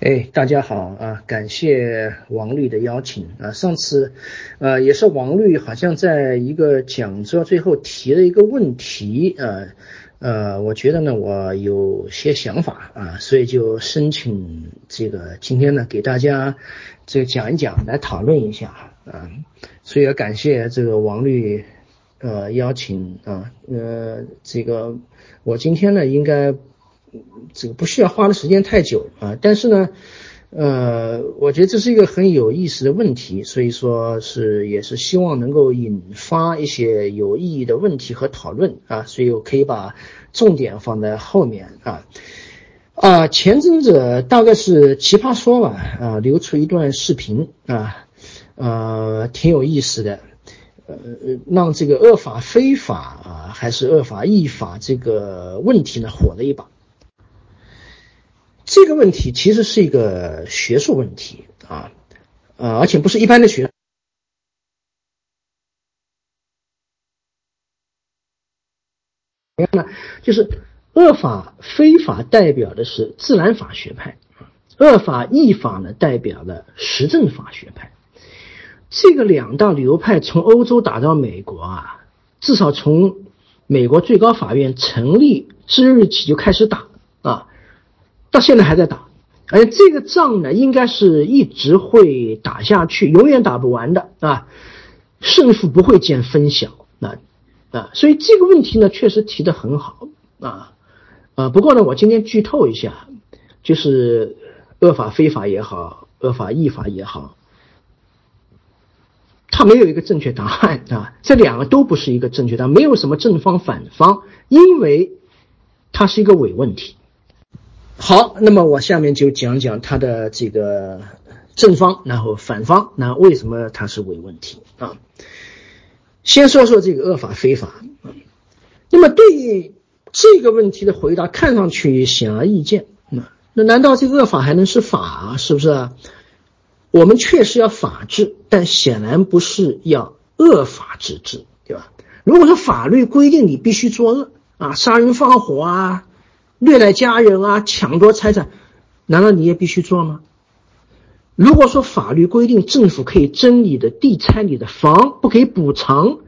哎，大家好啊！感谢王律的邀请啊。上次，呃，也是王律好像在一个讲座最后提了一个问题啊，呃，我觉得呢，我有些想法啊，所以就申请这个今天呢给大家这个讲一讲，来讨论一下啊。所以要感谢这个王律呃邀请啊，呃，这个我今天呢应该。这个不需要花的时间太久啊，但是呢，呃，我觉得这是一个很有意思的问题，所以说是也是希望能够引发一些有意义的问题和讨论啊，所以我可以把重点放在后面啊啊，前阵子大概是奇葩说吧啊，流出一段视频啊，呃，挺有意思的，呃，让这个恶法非法啊还是恶法异法这个问题呢火了一把。这个问题其实是一个学术问题啊，呃，而且不是一般的学。怎样呢？就是恶法非法代表的是自然法学派，恶法异法呢代表了实证法学派。这个两大流派从欧洲打到美国啊，至少从美国最高法院成立之日起就开始打啊。到现在还在打，而这个仗呢，应该是一直会打下去，永远打不完的啊，胜负不会见分晓啊啊，所以这个问题呢，确实提的很好啊啊，不过呢，我今天剧透一下，就是恶法非法也好，恶法异法也好，它没有一个正确答案啊，这两个都不是一个正确答案，没有什么正方反方，因为它是一个伪问题。好，那么我下面就讲讲它的这个正方，然后反方，那为什么它是伪问题啊？先说说这个恶法非法。那么对这个问题的回答，看上去显而易见。那那难道这个恶法还能是法？是不是？我们确实要法治，但显然不是要恶法之治，对吧？如果说法律规定你必须作恶啊，杀人放火啊。虐待家人啊，抢夺财产，难道你也必须做吗？如果说法律规定政府可以征你的地、拆你的房，不给补偿，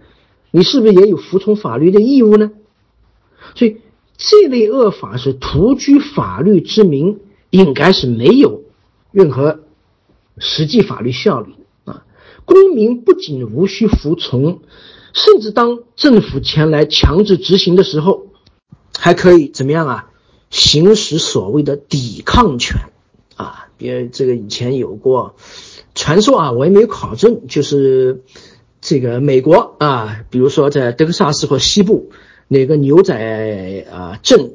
你是不是也有服从法律的义务呢？所以这类恶法是徒居法律之名，应该是没有任何实际法律效力啊！公民不仅无需服从，甚至当政府前来强制执行的时候，还可以怎么样啊？行使所谓的抵抗权，啊，别这个以前有过传说啊，我也没有考证，就是这个美国啊，比如说在德克萨斯或西部哪个牛仔啊镇，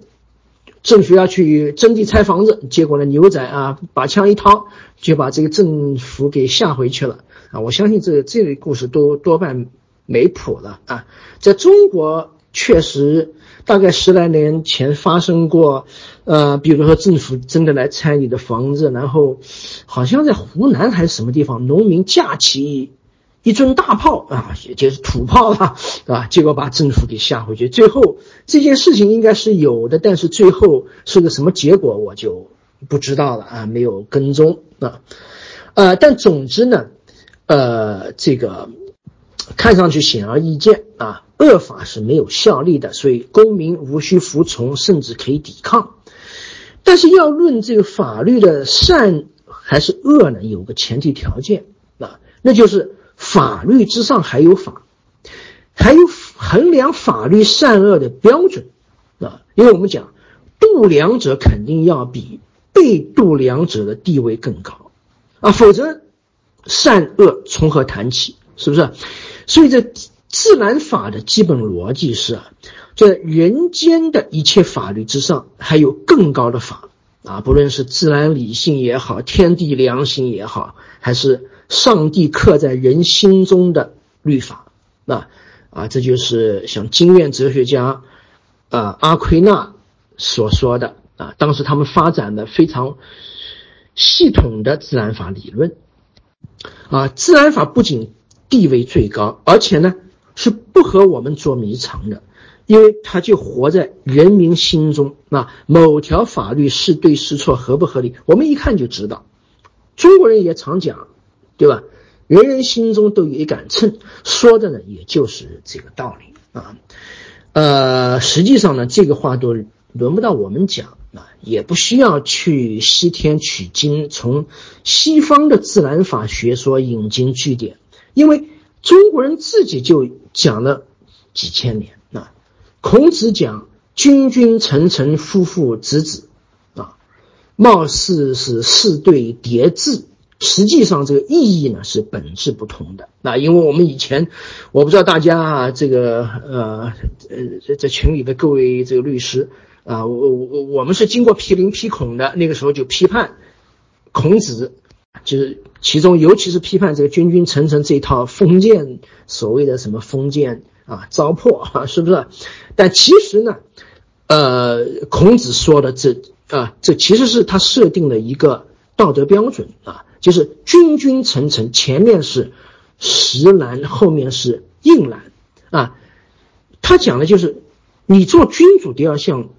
政府要去征地拆房子，结果呢牛仔啊把枪一掏，就把这个政府给吓回去了啊！我相信这这类故事都多半没谱了啊，在中国确实。大概十来年前发生过，呃，比如说政府真的来拆你的房子，然后好像在湖南还是什么地方，农民架起一尊大炮啊，也就是土炮啊，啊，结果把政府给吓回去。最后这件事情应该是有的，但是最后是个什么结果我就不知道了啊，没有跟踪啊，呃，但总之呢，呃，这个。看上去显而易见啊，恶法是没有效力的，所以公民无需服从，甚至可以抵抗。但是要论这个法律的善还是恶呢，有个前提条件啊，那就是法律之上还有法，还有衡量法律善恶的标准啊。因为我们讲，度量者肯定要比被度量者的地位更高啊，否则善恶从何谈起？是不是？所以，这自然法的基本逻辑是啊，在人间的一切法律之上，还有更高的法啊，不论是自然理性也好，天地良心也好，还是上帝刻在人心中的律法那啊，这就是像经验哲学家啊阿奎那所说的啊，当时他们发展的非常系统的自然法理论。啊，自然法不仅地位最高，而且呢是不和我们捉迷藏的，因为他就活在人民心中那，某条法律是对是错，合不合理，我们一看就知道。中国人也常讲，对吧？人人心中都有一杆秤，说的呢，也就是这个道理啊。呃，实际上呢，这个话都轮不到我们讲啊，也不需要去西天取经，从西方的自然法学说引经据典，因为中国人自己就讲了几千年啊。孔子讲“君君臣臣，父父子子”，啊，貌似是四对叠字。实际上，这个意义呢是本质不同的。那因为我们以前，我不知道大家啊这个呃呃在群里的各位这个律师啊，我我我们是经过批林批孔的，那个时候就批判孔子，就是其中尤其是批判这个君君臣臣这一套封建所谓的什么封建啊糟粕啊，是不是？但其实呢，呃，孔子说的这啊，这其实是他设定了一个道德标准啊。就是君君臣臣，前面是实难，后面是硬难啊。他讲的就是，你做君主都要像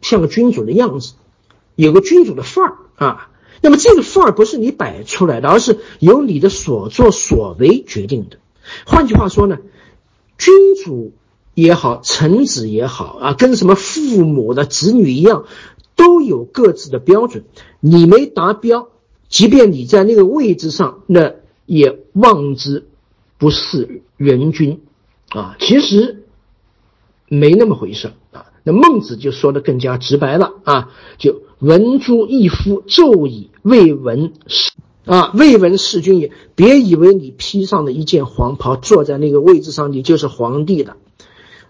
像个君主的样子，有个君主的范儿啊。那么这个范儿不是你摆出来的，而是由你的所作所为决定的。换句话说呢，君主也好，臣子也好啊，跟什么父母的子女一样，都有各自的标准。你没达标。即便你在那个位置上，那也望之不是人君啊！其实没那么回事啊。那孟子就说的更加直白了啊，就闻诸一夫纣以未闻是啊，未闻弑君也。别以为你披上了一件黄袍，坐在那个位置上，你就是皇帝了。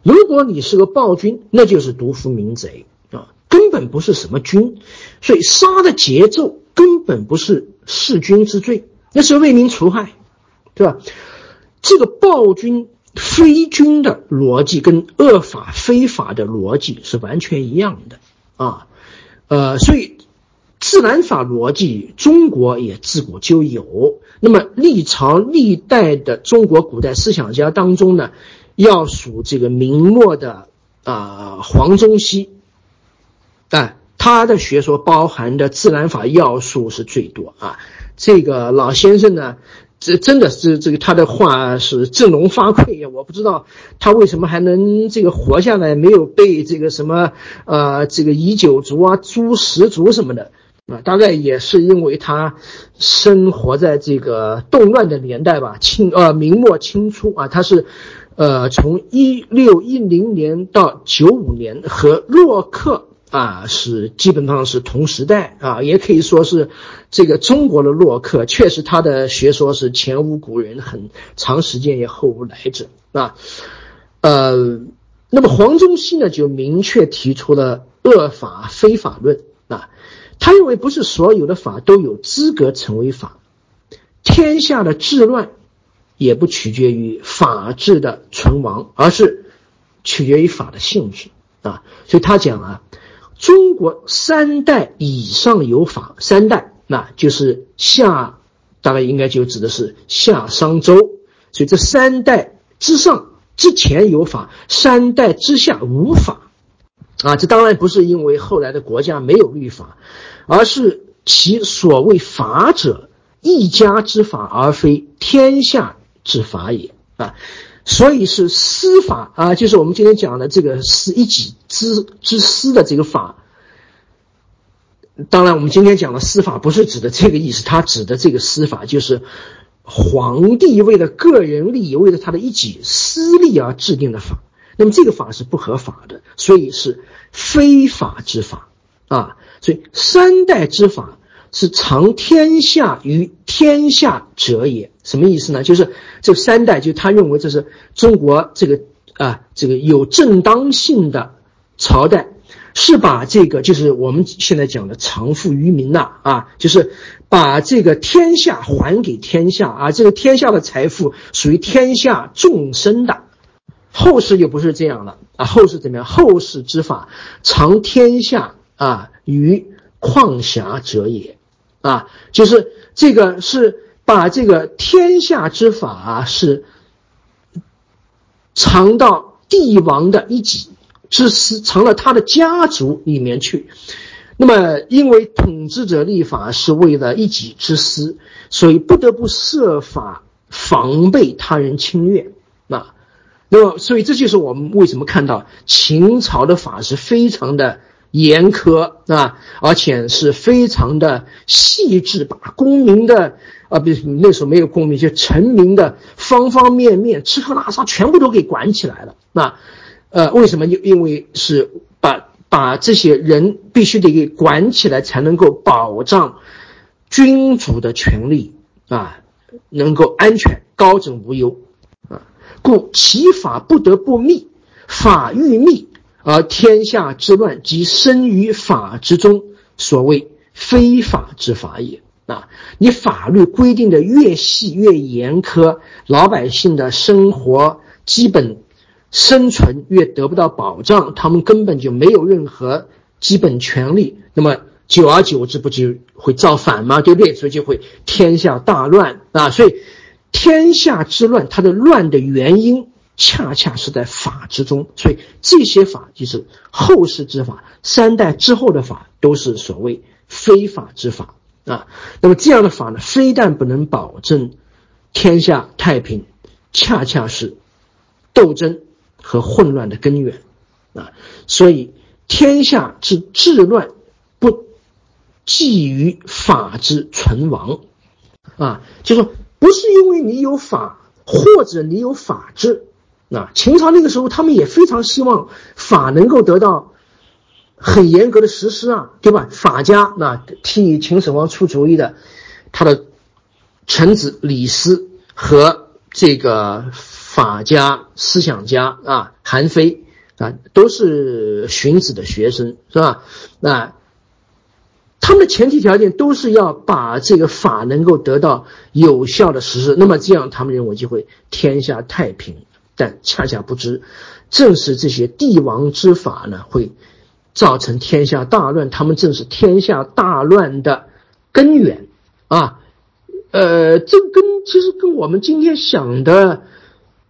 如果你是个暴君，那就是独夫民贼啊，根本不是什么君。所以杀的节奏。根本不是弑君之罪，那是为民除害，对吧？这个暴君非君的逻辑跟恶法非法的逻辑是完全一样的啊，呃，所以自然法逻辑中国也自古就有。那么历朝历代的中国古代思想家当中呢，要数这个明末的啊黄宗羲，啊。他的学说包含的自然法要素是最多啊，这个老先生呢，这真的是这个他的话是振聋发聩呀！我不知道他为什么还能这个活下来，没有被这个什么呃这个夷九族啊、诛十族什么的啊，大概也是因为他生活在这个动乱的年代吧，清呃明末清初啊，他是呃从一六一零年到九五年和洛克。啊，是基本上是同时代啊，也可以说是这个中国的洛克，确实他的学说是前无古人，很长时间也后无来者啊。呃，那么黄宗羲呢，就明确提出了恶法非法论啊，他认为不是所有的法都有资格成为法，天下的治乱也不取决于法治的存亡，而是取决于法的性质啊。所以他讲啊。中国三代以上有法，三代那就是夏，大概应该就指的是夏商周，所以这三代之上之前有法，三代之下无法，啊，这当然不是因为后来的国家没有律法，而是其所谓法者，一家之法而非天下之法也啊。所以是司法啊，就是我们今天讲的这个是一己之之私的这个法。当然，我们今天讲的司法不是指的这个意思，它指的这个司法就是皇帝为了个人利益，为了他的一己私利而制定的法。那么这个法是不合法的，所以是非法之法啊。所以三代之法是藏天下于天下者也。什么意思呢？就是这三代，就他认为这是中国这个啊，这个有正当性的朝代，是把这个就是我们现在讲的藏富于民呐啊，就是把这个天下还给天下啊，这个天下的财富属于天下众生的。后世就不是这样了啊，后世怎么样？后世之法藏天下啊于旷狭者也啊，就是这个是。把这个天下之法啊，是藏到帝王的一己之私，藏了他的家族里面去。那么，因为统治者立法是为了一己之私，所以不得不设法防备他人侵略啊。那么，所以这就是我们为什么看到秦朝的法是非常的严苛啊，而且是非常的细致，把公民的啊，不是那时候没有公民，就臣民的方方面面、吃喝拉撒全部都给管起来了。那，呃，为什么？因因为是把。把这些人必须得给管起来，才能够保障君主的权利啊，能够安全、高枕无忧啊。故其法不得不密，法欲密而天下之乱即生于法之中，所谓非法之法也啊。你法律规定的越细越严苛，老百姓的生活基本。生存越得不到保障，他们根本就没有任何基本权利。那么久而久之，不就会造反吗？对不对？所以就会天下大乱啊！所以天下之乱，它的乱的原因恰恰是在法之中。所以这些法就是后世之法，三代之后的法都是所谓非法之法啊。那么这样的法呢，非但不能保证天下太平，恰恰是斗争。和混乱的根源，啊，所以天下之治乱不基于法之存亡，啊，就说不是因为你有法或者你有法治，啊，秦朝那个时候他们也非常希望法能够得到很严格的实施啊，对吧？法家那替秦始皇出主意的，他的臣子李斯和这个。法家思想家啊，韩非啊，都是荀子的学生，是吧？那他们的前提条件都是要把这个法能够得到有效的实施，那么这样他们认为就会天下太平。但恰恰不知，正是这些帝王之法呢，会造成天下大乱。他们正是天下大乱的根源啊。呃，这跟其实跟我们今天想的。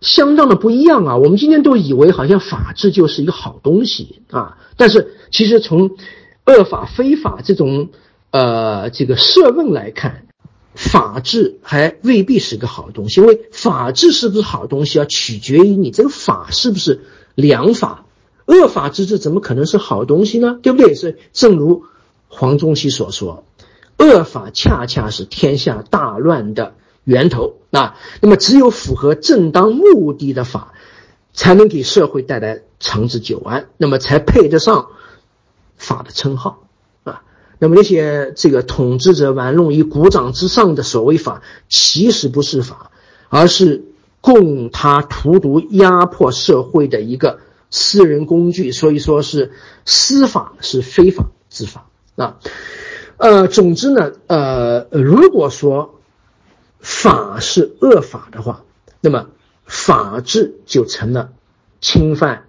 相当的不一样啊！我们今天都以为好像法治就是一个好东西啊，但是其实从恶法非法这种呃这个设问来看，法治还未必是个好东西。因为法治是不是好东西，要取决于你这个法是不是良法。恶法之治怎么可能是好东西呢？对不对？是正如黄宗羲所说，恶法恰恰是天下大乱的。源头啊，那么只有符合正当目的的法，才能给社会带来长治久安，那么才配得上法的称号。那么那些这个统治者玩弄于股掌之上的所谓法，其实不是法，而是供他荼毒压迫社会的一个私人工具。所以说是司法是非法之法啊。呃，总之呢，呃，如果说。法是恶法的话，那么法治就成了侵犯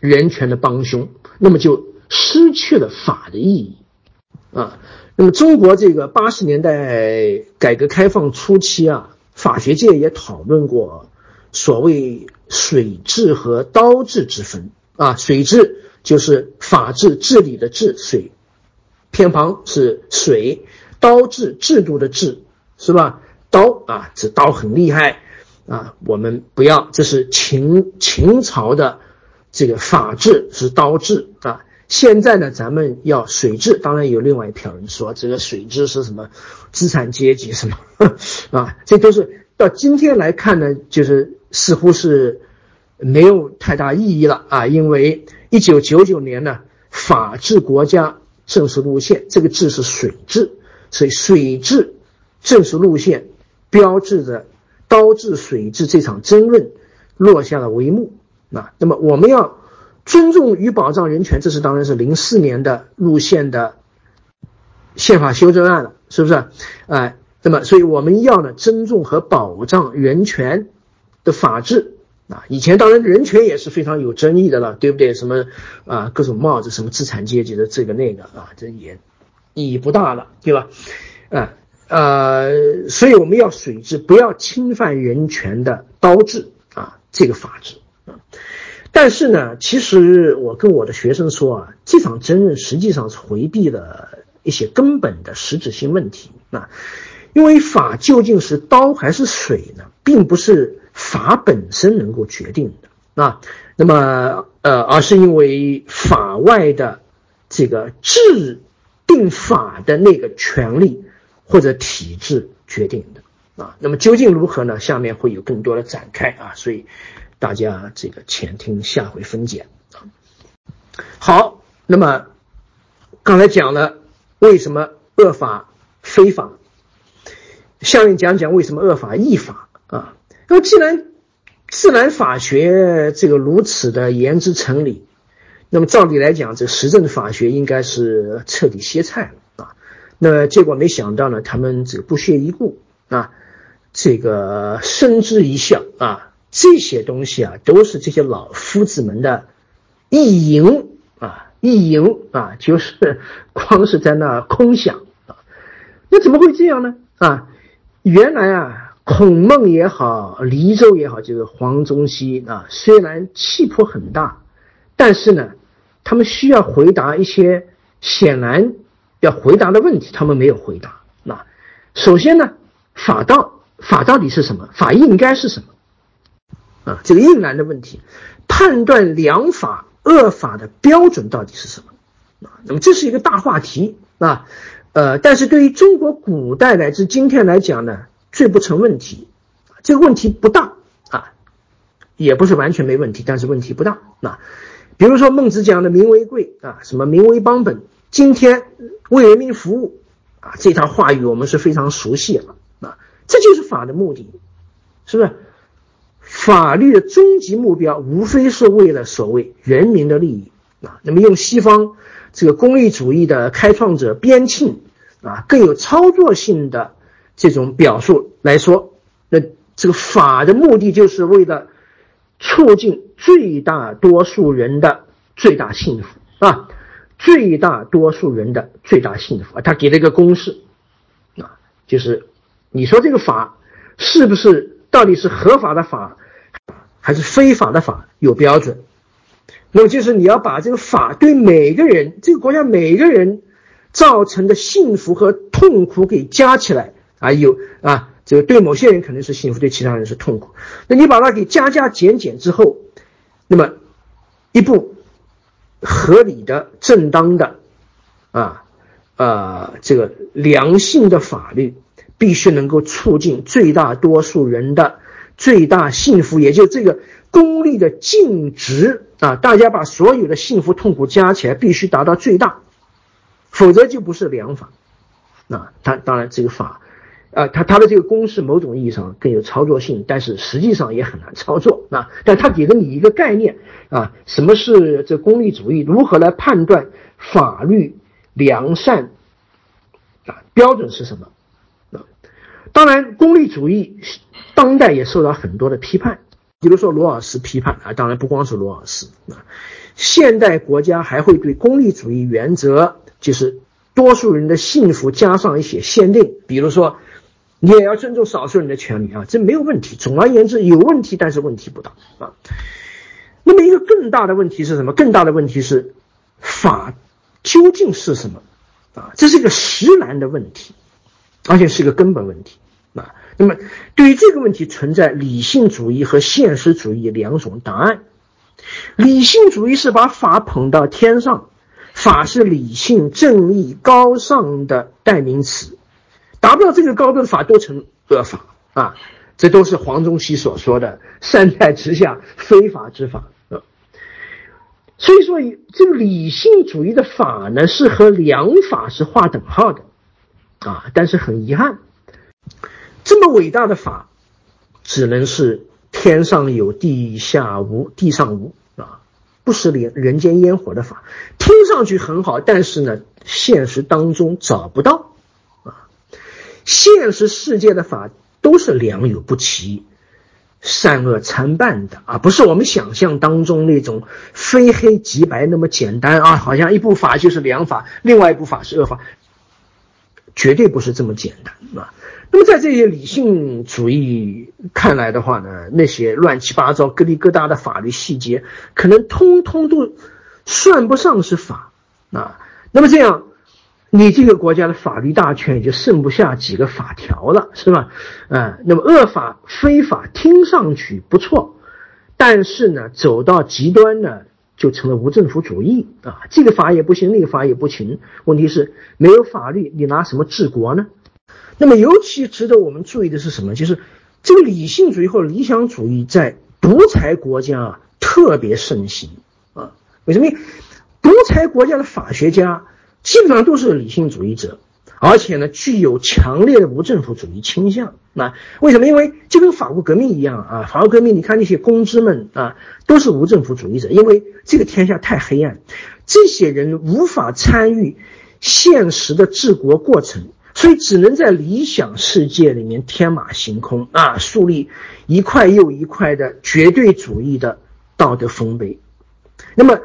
人权的帮凶，那么就失去了法的意义啊。那么中国这个八十年代改革开放初期啊，法学界也讨论过所谓水治和刀治之分啊。水治就是法治治理的治，水偏旁是水；刀治制度的治，是吧？刀啊，这刀很厉害啊！我们不要，这是秦秦朝的这个法治是刀治啊。现在呢，咱们要水质，当然有另外一票人说这个水质是什么资产阶级什么 啊？这都是到今天来看呢，就是似乎是没有太大意义了啊。因为一九九九年呢，法治国家正式路线，这个治是水质，所以水质正式路线。标志着刀治水治这场争论落下了帷幕啊！那么我们要尊重与保障人权，这是当然是零四年的路线的宪法修正案了，是不是？哎，那么所以我们要呢尊重和保障人权的法治啊！以前当然人权也是非常有争议的了，对不对？什么啊各种帽子，什么资产阶级的这个那个啊，这也意义不大了，对吧？啊。呃，所以我们要水治，不要侵犯人权的刀制啊，这个法治。但是呢，其实我跟我的学生说啊，这场争论实际上是回避了一些根本的实质性问题啊，因为法究竟是刀还是水呢，并不是法本身能够决定的啊。那么呃，而是因为法外的这个制定法的那个权利或者体制决定的。啊，那么究竟如何呢？下面会有更多的展开啊，所以大家这个前听下回分解啊。好，那么刚才讲了为什么恶法非法，下面讲讲为什么恶法异法啊。那么既然自然法学这个如此的言之成理，那么照理来讲，这实证法学应该是彻底歇菜了啊。那结果没想到呢，他们这个不屑一顾啊。这个深知一笑啊，这些东西啊，都是这些老夫子们的意淫啊，意淫啊，就是光是在那空想啊。那怎么会这样呢？啊，原来啊，孔孟也好，黎州也好，就是黄宗羲啊，虽然气魄很大，但是呢，他们需要回答一些显然要回答的问题，他们没有回答。那首先呢，法道。法到底是什么？法应该是什么？啊，这个应然的问题，判断良法恶法的标准到底是什么？啊，那么这是一个大话题啊，呃，但是对于中国古代乃至今天来讲呢，最不成问题，这个问题不大啊，也不是完全没问题，但是问题不大啊。比如说孟子讲的“民为贵”啊，什么“民为邦本”，今天为人民服务啊，这套话语我们是非常熟悉了啊。这就是法的目的，是不是？法律的终极目标无非是为了所谓人民的利益啊。那么用西方这个功利主义的开创者边沁啊更有操作性的这种表述来说，那这个法的目的就是为了促进最大多数人的最大幸福啊，最大多数人的最大幸福啊。他给了一个公式啊，就是。你说这个法是不是到底是合法的法还是非法的法？有标准。那么就是你要把这个法对每个人、这个国家每个人造成的幸福和痛苦给加起来啊，有啊，这个对某些人可能是幸福，对其他人是痛苦。那你把它给加加减减之后，那么一部合理的、正当的啊啊这个良性的法律。必须能够促进最大多数人的最大幸福，也就这个功利的净值啊！大家把所有的幸福痛苦加起来，必须达到最大，否则就不是良法。那他当然这个法，啊，他他的这个公式某种意义上更有操作性，但是实际上也很难操作啊。但他给了你一个概念啊，什么是这功利主义？如何来判断法律良善？啊，标准是什么？啊当然，功利主义当代也受到很多的批判，比如说罗尔斯批判啊，当然不光是罗尔斯啊，现代国家还会对功利主义原则，就是多数人的幸福加上一些限定，比如说你也要尊重少数人的权利啊，这没有问题。总而言之，有问题，但是问题不大啊。那么一个更大的问题是什么？更大的问题是法究竟是什么啊？这是一个实难的问题，而且是一个根本问题。啊，那么对于这个问题存在理性主义和现实主义两种答案。理性主义是把法捧到天上，法是理性、正义、高尚的代名词，达不到这个高度的法都成恶法啊！这都是黄宗羲所说的“善在直下，非法之法”啊。所以说，这个理性主义的法呢，是和良法是划等号的啊。但是很遗憾。这么伟大的法，只能是天上有地下无，地上无啊，不食人人间烟火的法，听上去很好，但是呢，现实当中找不到啊。现实世界的法都是良莠不齐、善恶参半的啊，不是我们想象当中那种非黑即白那么简单啊，好像一部法就是良法，另外一部法是恶法，绝对不是这么简单。啊。那么在这些理性主义看来的话呢，那些乱七八糟、咯里各大的法律细节，可能通通都算不上是法啊。那么这样，你这个国家的法律大权也就剩不下几个法条了，是吧？啊，那么恶法、非法听上去不错，但是呢，走到极端呢，就成了无政府主义啊。这个法也不行，那个法也不行。问题是没有法律，你拿什么治国呢？那么，尤其值得我们注意的是什么？就是这个理性主义或理想主义在独裁国家啊特别盛行啊。为什么？独裁国家的法学家基本上都是理性主义者，而且呢具有强烈的无政府主义倾向。那为什么？因为就跟法国革命一样啊，法国革命，你看那些公知们啊，都是无政府主义者，因为这个天下太黑暗，这些人无法参与现实的治国过程。所以只能在理想世界里面天马行空啊，树立一块又一块的绝对主义的道德丰碑。那么，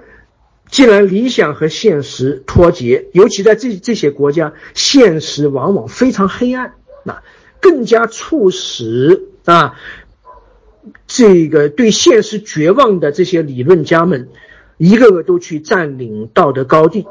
既然理想和现实脱节，尤其在这这些国家，现实往往非常黑暗，那更加促使啊，这个对现实绝望的这些理论家们，一个个都去占领道德高地。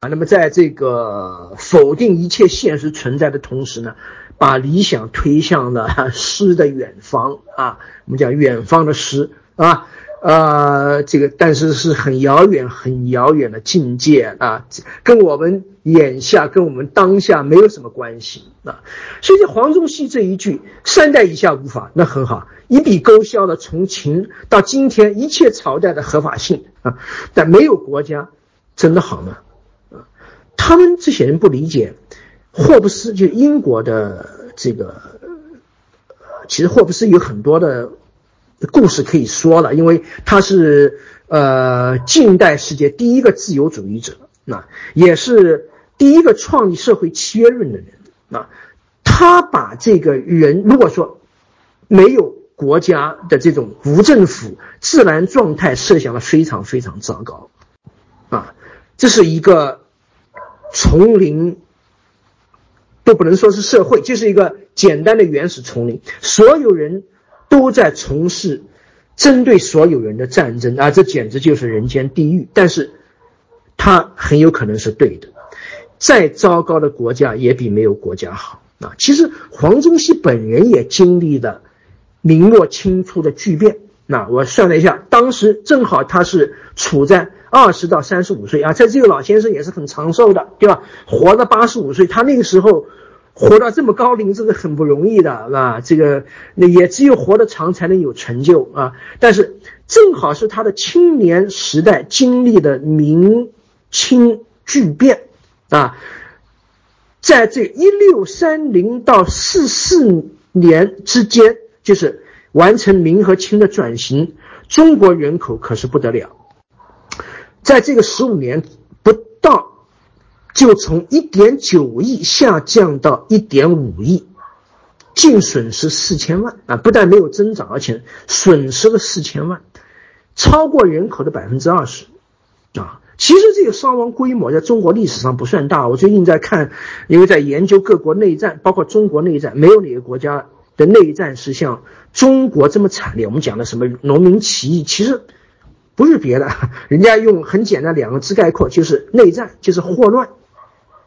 啊，那么在这个否定一切现实存在的同时呢，把理想推向了 诗的远方啊，我们讲远方的诗啊，呃，这个但是是很遥远、很遥远的境界啊，跟我们眼下、跟我们当下没有什么关系啊。所以，黄宗羲这一句“三代以下无法”，那很好，一笔勾销了从秦到今天一切朝代的合法性啊，但没有国家真的好吗？他们这些人不理解，霍布斯就英国的这个，其实霍布斯有很多的故事可以说了，因为他是呃近代世界第一个自由主义者，那也是第一个创立社会契约论的人啊。他把这个人如果说没有国家的这种无政府自然状态，设想的非常非常糟糕啊，这是一个。丛林都不能说是社会，就是一个简单的原始丛林，所有人都在从事针对所有人的战争啊，这简直就是人间地狱。但是，他很有可能是对的。再糟糕的国家也比没有国家好啊。其实黄宗羲本人也经历了明末清初的巨变。那我算了一下，当时正好他是处在。二十到三十五岁啊，在这个老先生也是很长寿的，对吧？活了八十五岁，他那个时候活到这么高龄，这个很不容易的，啊，这个那也只有活得长才能有成就啊。但是正好是他的青年时代经历的明清巨变啊，在这一六三零到四四年之间，就是完成明和清的转型，中国人口可是不得了。在这个十五年不到，就从一点九亿下降到一点五亿，净损失四千万啊！不但没有增长，而且损失了四千万，超过人口的百分之二十啊！其实这个伤亡规模在中国历史上不算大。我最近在看，因为在研究各国内战，包括中国内战，没有哪个国家的内战是像中国这么惨烈。我们讲的什么农民起义，其实。不是别的，人家用很简单两个字概括，就是内战，就是霍乱，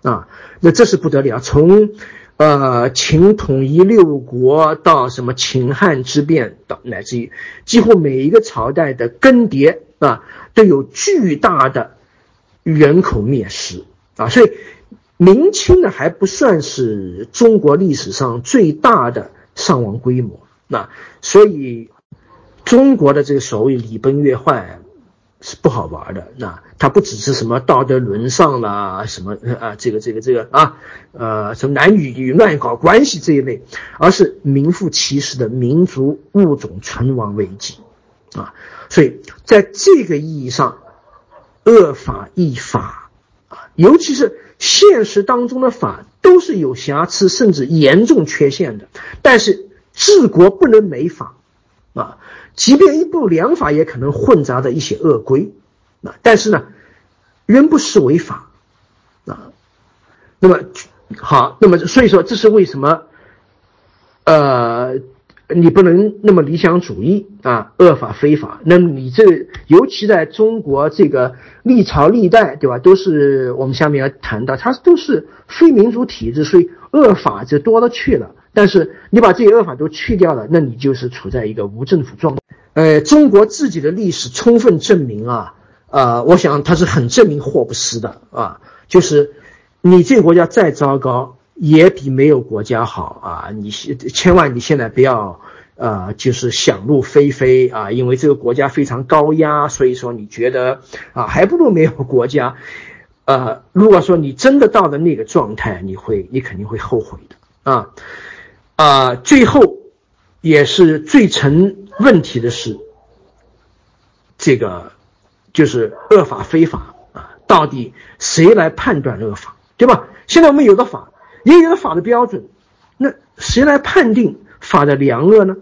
啊，那这是不得了。从，呃，秦统一六国到什么秦汉之变，到乃至于几乎每一个朝代的更迭啊，都有巨大的人口灭失啊。所以，明清呢还不算是中国历史上最大的伤亡规模那。所以，中国的这个所谓礼崩乐坏。是不好玩的，那它不只是什么道德沦丧啦，什么啊，这个这个这个啊，呃，什么男女与乱搞关系这一类，而是名副其实的民族物种存亡危机啊。所以在这个意义上，恶法亦法啊，尤其是现实当中的法都是有瑕疵甚至严重缺陷的，但是治国不能没法啊。即便一部良法，也可能混杂着一些恶规，啊，但是呢，仍不失为法，啊，那么好，那么所以说这是为什么？呃，你不能那么理想主义啊，恶法非法。那么你这尤其在中国这个历朝历代，对吧？都是我们下面要谈到，它都是非民主体制，所以恶法就多了去了。但是你把这些恶法都去掉了，那你就是处在一个无政府状态。呃，中国自己的历史充分证明啊，呃，我想它是很证明霍布斯的啊，就是你这个国家再糟糕。也比没有国家好啊！你千万你现在不要，呃，就是想入非非啊！因为这个国家非常高压，所以说你觉得啊，还不如没有国家。呃，如果说你真的到了那个状态，你会，你肯定会后悔的啊！啊，最后也是最成问题的是，这个就是恶法非法啊，到底谁来判断恶法，对吧？现在我们有个法。也有法的标准，那谁来判定法的良恶呢？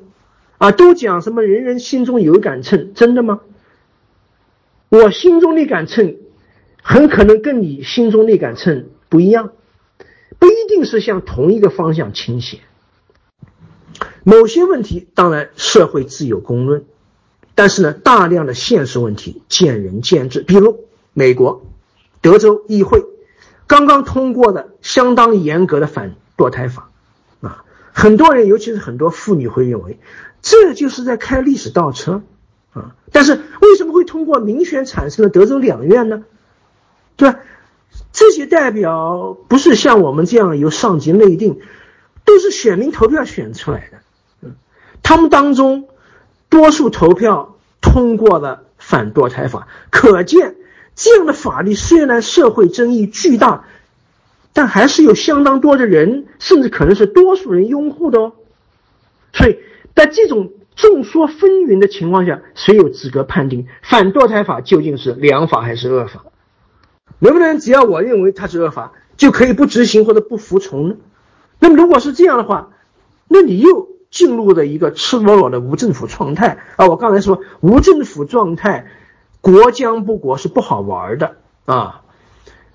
啊，都讲什么人人心中有杆秤，真的吗？我心中那杆秤，很可能跟你心中那杆秤不一样，不一定是向同一个方向倾斜。某些问题当然社会自有公论，但是呢，大量的现实问题见仁见智。比如美国德州议会。刚刚通过的相当严格的反堕胎法，啊，很多人，尤其是很多妇女会认为，这就是在开历史倒车，啊，但是为什么会通过民选产生的德州两院呢？对吧？这些代表不是像我们这样由上级内定，都是选民投票选出来的，他们当中多数投票通过了反堕胎法，可见。这样的法律虽然社会争议巨大，但还是有相当多的人，甚至可能是多数人拥护的哦。所以在这种众说纷纭的情况下，谁有资格判定反堕胎法究竟是良法还是恶法？能不能只要我认为它是恶法，就可以不执行或者不服从呢？那么如果是这样的话，那你又进入了一个赤裸裸的无政府状态啊！我刚才说无政府状态。国将不国是不好玩的啊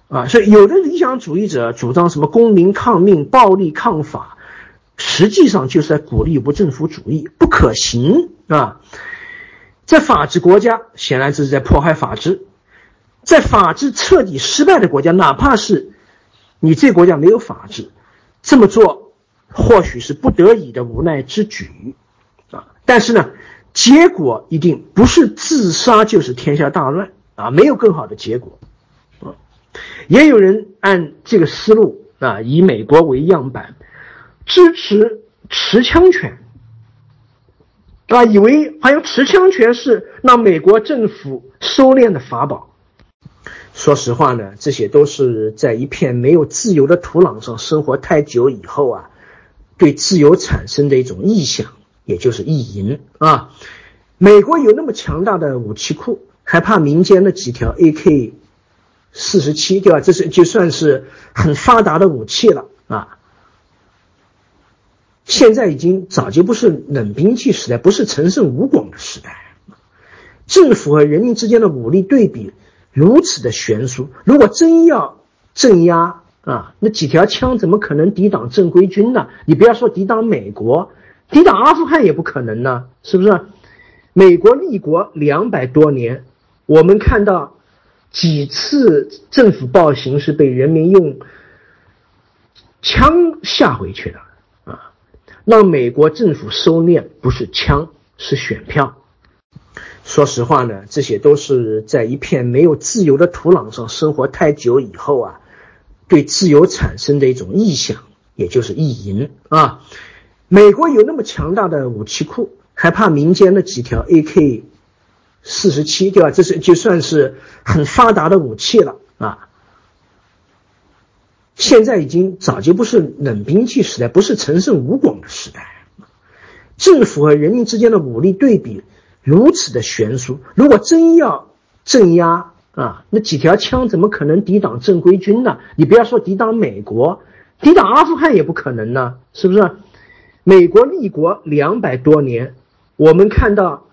啊！所以有的理想主义者主张什么公民抗命、暴力抗法，实际上就是在鼓励无政府主义，不可行啊！在法治国家，显然这是在迫害法治；在法治彻底失败的国家，哪怕是你这国家没有法治，这么做或许是不得已的无奈之举啊！但是呢？结果一定不是自杀就是天下大乱啊，没有更好的结果啊。也有人按这个思路啊，以美国为样板，支持持枪权啊，以为好像持枪权是让美国政府收敛的法宝。说实话呢，这些都是在一片没有自由的土壤上生活太久以后啊，对自由产生的一种臆想。也就是意淫啊，美国有那么强大的武器库，还怕民间的几条 AK 四十七，对吧？这是就算是很发达的武器了啊。现在已经早就不是冷兵器时代，不是陈胜吴广的时代，政府和人民之间的武力对比如此的悬殊，如果真要镇压啊，那几条枪怎么可能抵挡正规军呢？你不要说抵挡美国。抵挡阿富汗也不可能呢，是不是？美国立国两百多年，我们看到几次政府暴行是被人民用枪吓回去的啊！让美国政府收敛不是枪，是选票。说实话呢，这些都是在一片没有自由的土壤上生活太久以后啊，对自由产生的一种臆想，也就是意淫啊。美国有那么强大的武器库，还怕民间的几条 AK 四十七，对吧？这是就算是很发达的武器了啊！现在已经早就不是冷兵器时代，不是陈胜吴广的时代。政府和人民之间的武力对比如此的悬殊，如果真要镇压啊，那几条枪怎么可能抵挡正规军呢？你不要说抵挡美国，抵挡阿富汗也不可能呢，是不是？美国立国两百多年，我们看到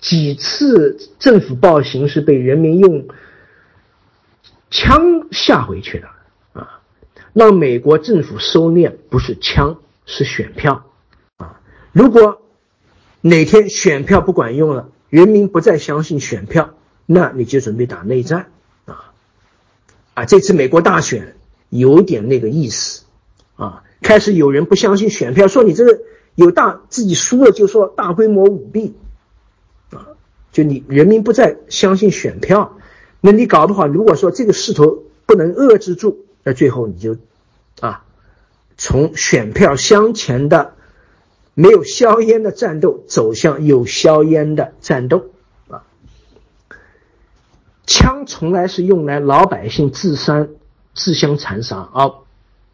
几次政府暴行是被人民用枪吓回去的啊！让美国政府收敛不是枪，是选票啊！如果哪天选票不管用了，人民不再相信选票，那你就准备打内战啊！啊，这次美国大选有点那个意思啊，开始有人不相信选票，说你这个有大自己输了就说大规模舞弊啊，就你人民不再相信选票，那你搞不好，如果说这个势头不能遏制住。那最后你就，啊，从选票相前的没有硝烟的战斗走向有硝烟的战斗！枪从来是用来老百姓自伤、自相残杀，而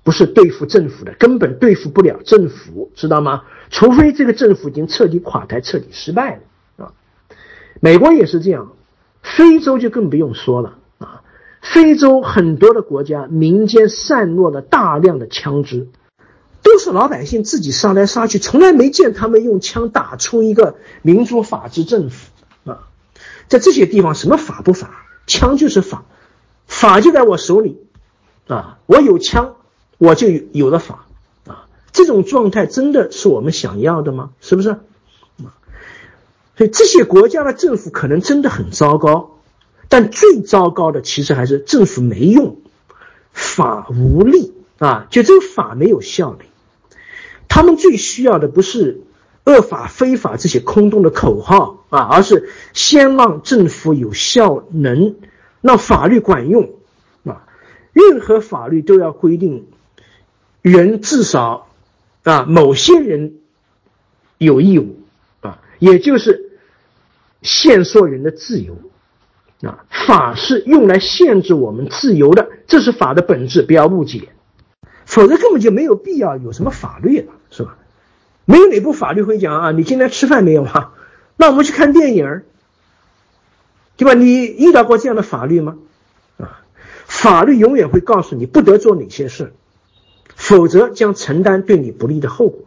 不是对付政府的，根本对付不了政府，知道吗？除非这个政府已经彻底垮台、彻底失败了啊！美国也是这样，非洲就更不用说了啊。非洲很多的国家民间散落了大量的枪支，都是老百姓自己杀来杀去，从来没见他们用枪打出一个民主法治政府！在这些地方，什么法不法？枪就是法，法就在我手里啊！我有枪，我就有了法啊！这种状态真的是我们想要的吗？是不是？所以这些国家的政府可能真的很糟糕。但最糟糕的其实还是政府没用，法无力啊！就这个法没有效力。他们最需要的不是恶法非法这些空洞的口号啊，而是先让政府有效能，让法律管用啊！任何法律都要规定人至少啊某些人有义务啊，也就是限缩人的自由。啊，法是用来限制我们自由的，这是法的本质，不要误解。否则根本就没有必要有什么法律了，是吧？没有哪部法律会讲啊，你今天吃饭没有啊？那我们去看电影，对吧？你遇到过这样的法律吗？啊，法律永远会告诉你不得做哪些事，否则将承担对你不利的后果。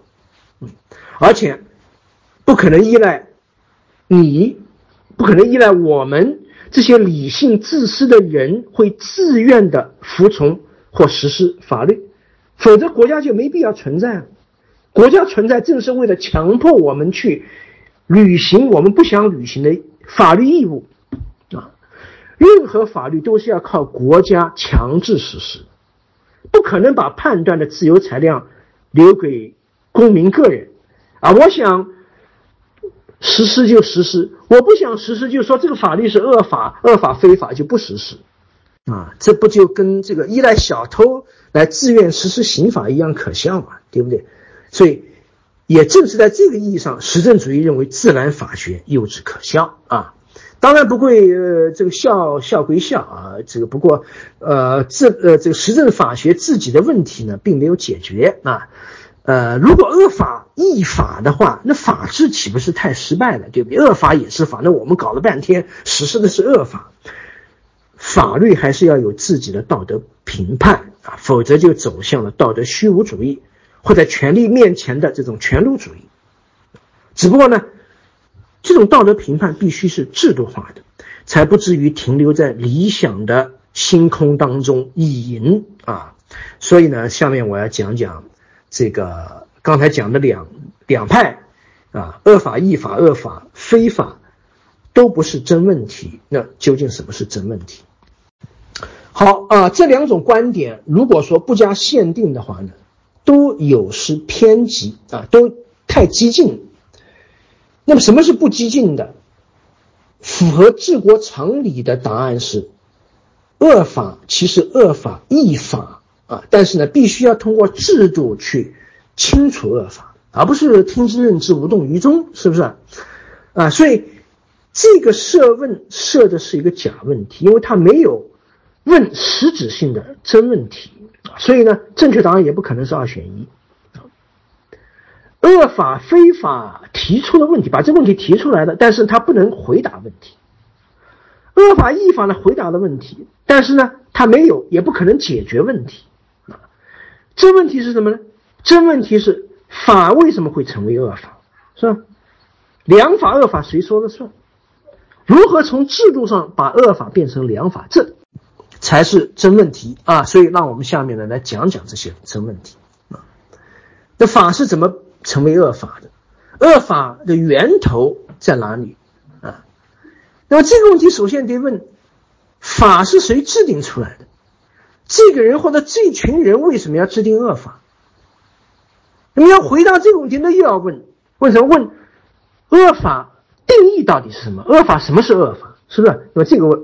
嗯，而且不可能依赖你，不可能依赖我们。这些理性自私的人会自愿的服从或实施法律，否则国家就没必要存在了。国家存在正是为了强迫我们去履行我们不想履行的法律义务啊！任何法律都是要靠国家强制实施，不可能把判断的自由裁量留给公民个人啊！我想。实施就实施，我不想实施，就说这个法律是恶法、恶法、非法就不实施，啊，这不就跟这个依赖小偷来自愿实施刑法一样可笑嘛，对不对？所以，也正是在这个意义上，实证主义认为自然法学幼稚可笑啊。当然不会，呃，这个笑笑归笑啊，这个不过，呃，这呃这个实证法学自己的问题呢，并没有解决啊。呃，如果恶法易法的话，那法治岂不是太失败了，对不对？恶法也是法，那我们搞了半天实施的是恶法，法律还是要有自己的道德评判啊，否则就走向了道德虚无主义或者权力面前的这种权奴主义。只不过呢，这种道德评判必须是制度化的，才不至于停留在理想的星空当中意淫啊。所以呢，下面我要讲讲。这个刚才讲的两两派啊，恶法、易法、恶法、非法，都不是真问题。那究竟什么是真问题？好啊，这两种观点如果说不加限定的话呢，都有失偏激啊，都太激进。那么什么是不激进的？符合治国常理的答案是：恶法其实恶法、易法。啊，但是呢，必须要通过制度去清除恶法，而不是听之任之，无动于衷，是不是？啊，所以这个设问设的是一个假问题，因为它没有问实质性的真问题，所以呢，正确答案也不可能是二选一。恶法非法提出的问题，把这问题提出来了，但是他不能回答问题。恶法依法呢，回答了问题，但是呢，他没有，也不可能解决问题。啊真问题是什么呢？真问题是法为什么会成为恶法，是吧？良法恶法谁说了算？如何从制度上把恶法变成良法？这才。是真问题啊！所以让我们下面呢来讲讲这些真问题啊。那法是怎么成为恶法的？恶法的源头在哪里啊？那么这个问题首先得问：法是谁制定出来的？这个人或者这群人为什么要制定恶法？那么要回答这个问题，那又要问：为什么问恶法定义到底是什么？恶法什么是恶法？是不是？那么这个问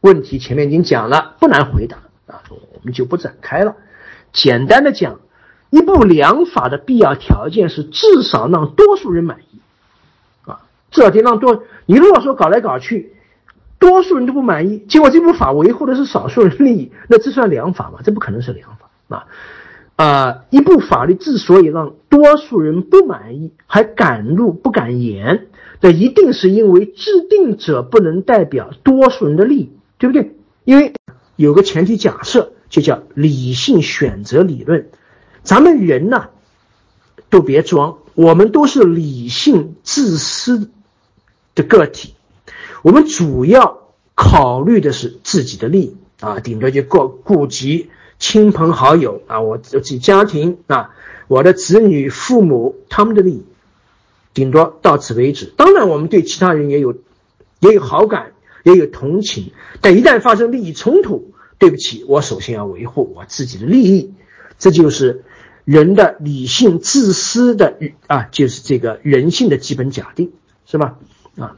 问题前面已经讲了，不难回答啊，我们就不展开了。简单的讲，一部良法的必要条件是至少让多数人满意啊，至少得让多。你如果说搞来搞去，多数人都不满意，结果这部法维护的是少数人利益，那这算良法吗？这不可能是良法啊。啊，一部法律之所以让多数人不满意，还敢怒不敢言，那一定是因为制定者不能代表多数人的利益，对不对？因为有个前提假设，就叫理性选择理论。咱们人呢，都别装，我们都是理性自私的个体，我们主要考虑的是自己的利益啊，顶多就顾顾及。亲朋好友啊，我自己家庭啊，我的子女、父母他们的利益，顶多到此为止。当然，我们对其他人也有也有好感，也有同情。但一旦发生利益冲突，对不起，我首先要维护我自己的利益。这就是人的理性自私的啊，就是这个人性的基本假定，是吧？啊，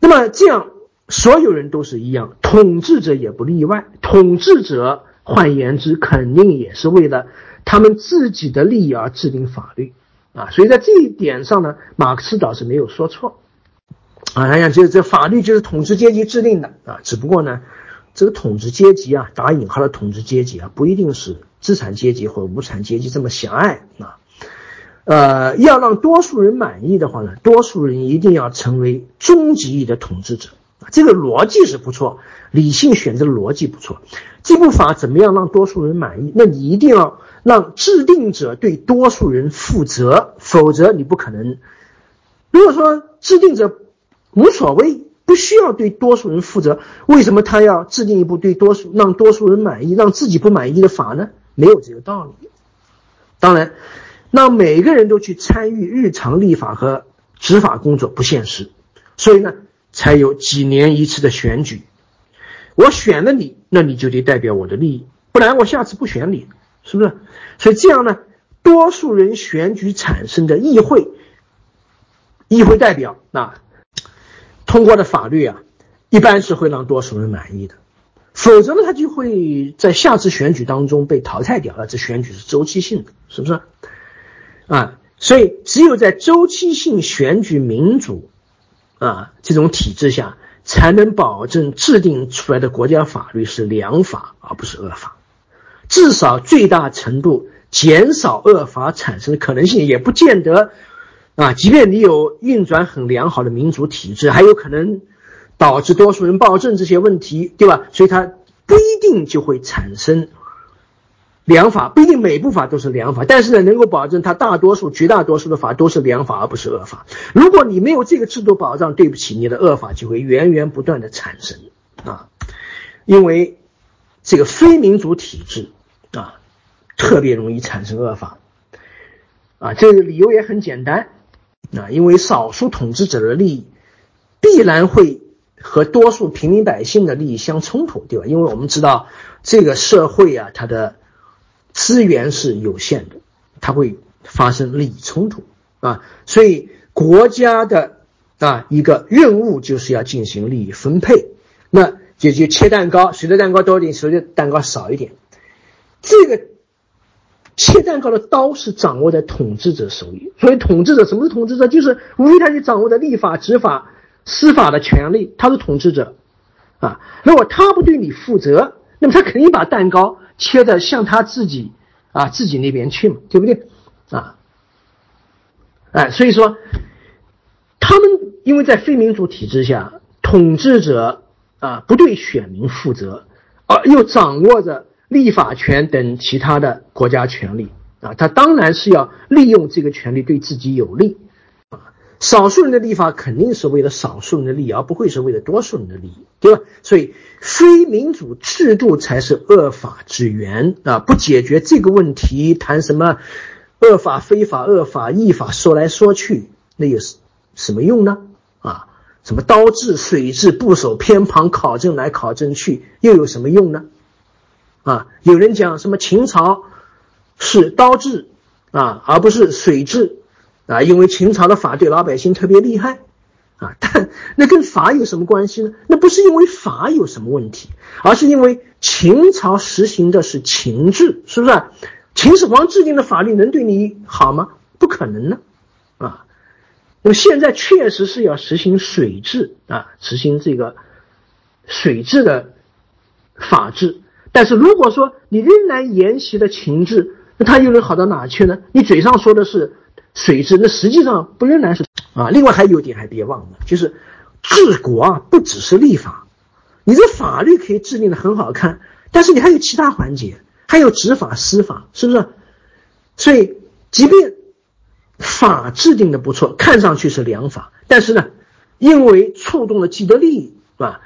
那么这样所有人都是一样，统治者也不例外，统治者。换言之，肯定也是为了他们自己的利益而制定法律啊，所以在这一点上呢，马克思倒是没有说错啊。他讲就是这法律就是统治阶级制定的啊，只不过呢，这个统治阶级啊，打引号的统治阶级啊，不一定是资产阶级或无产阶级这么狭隘啊。呃，要让多数人满意的话呢，多数人一定要成为终极义的统治者。这个逻辑是不错，理性选择逻辑不错。这部法怎么样让多数人满意？那你一定要让制定者对多数人负责，否则你不可能。如果说制定者无所谓，不需要对多数人负责，为什么他要制定一部对多数让多数人满意、让自己不满意的法呢？没有这个道理。当然，让每个人都去参与日常立法和执法工作不现实，所以呢。才有几年一次的选举，我选了你，那你就得代表我的利益，不然我下次不选你，是不是？所以这样呢，多数人选举产生的议会，议会代表啊通过的法律啊，一般是会让多数人满意的，否则呢，他就会在下次选举当中被淘汰掉了。这选举是周期性的，是不是？啊，所以只有在周期性选举民主。啊，这种体制下才能保证制定出来的国家法律是良法而不是恶法，至少最大程度减少恶法产生的可能性，也不见得啊。即便你有运转很良好的民主体制，还有可能导致多数人暴政这些问题，对吧？所以它不一定就会产生。良法不一定每部法都是良法，但是呢，能够保证它大多数、绝大多数的法都是良法，而不是恶法。如果你没有这个制度保障，对不起，你的恶法就会源源不断的产生啊！因为这个非民主体制啊，特别容易产生恶法啊。这个理由也很简单啊，因为少数统治者的利益必然会和多数平民百姓的利益相冲突，对吧？因为我们知道这个社会啊，它的资源是有限的，它会发生利益冲突啊，所以国家的啊一个任务就是要进行利益分配，那就就切蛋糕，谁的蛋糕多一点，谁的蛋糕少一点。这个切蛋糕的刀是掌握在统治者手里，所以统治者什么是统治者？就是无非他就掌握着立法、执法、司法的权利，他是统治者啊。如果他不对你负责，那么他肯定把蛋糕。切的向他自己啊自己那边去嘛，对不对啊？哎，所以说他们因为在非民主体制下，统治者啊不对选民负责，而又掌握着立法权等其他的国家权利啊，他当然是要利用这个权利对自己有利啊。少数人的立法肯定是为了少数人的利益，而不会是为了多数人的利益，对吧？所以，非民主制度才是恶法之源啊！不解决这个问题，谈什么恶法、非法、恶法、异法，说来说去，那有什么用呢？啊，什么刀字、水字、部首偏旁、考证来考证去，又有什么用呢？啊，有人讲什么秦朝是刀治啊，而不是水治。啊，因为秦朝的法对老百姓特别厉害，啊，但那跟法有什么关系呢？那不是因为法有什么问题，而是因为秦朝实行的是秦制，是不是？秦始皇制定的法律能对你好吗？不可能呢，啊，那么现在确实是要实行水制啊，实行这个水制的法治，但是如果说你仍然沿袭了情治，那它又能好到哪去呢？你嘴上说的是。水质那实际上不仍然是啊？另外还有点还别忘了，就是治国啊，不只是立法，你这法律可以制定的很好看，但是你还有其他环节，还有执法、司法，是不是？所以，即便法制定的不错，看上去是良法，但是呢，因为触动了既得利益，是吧？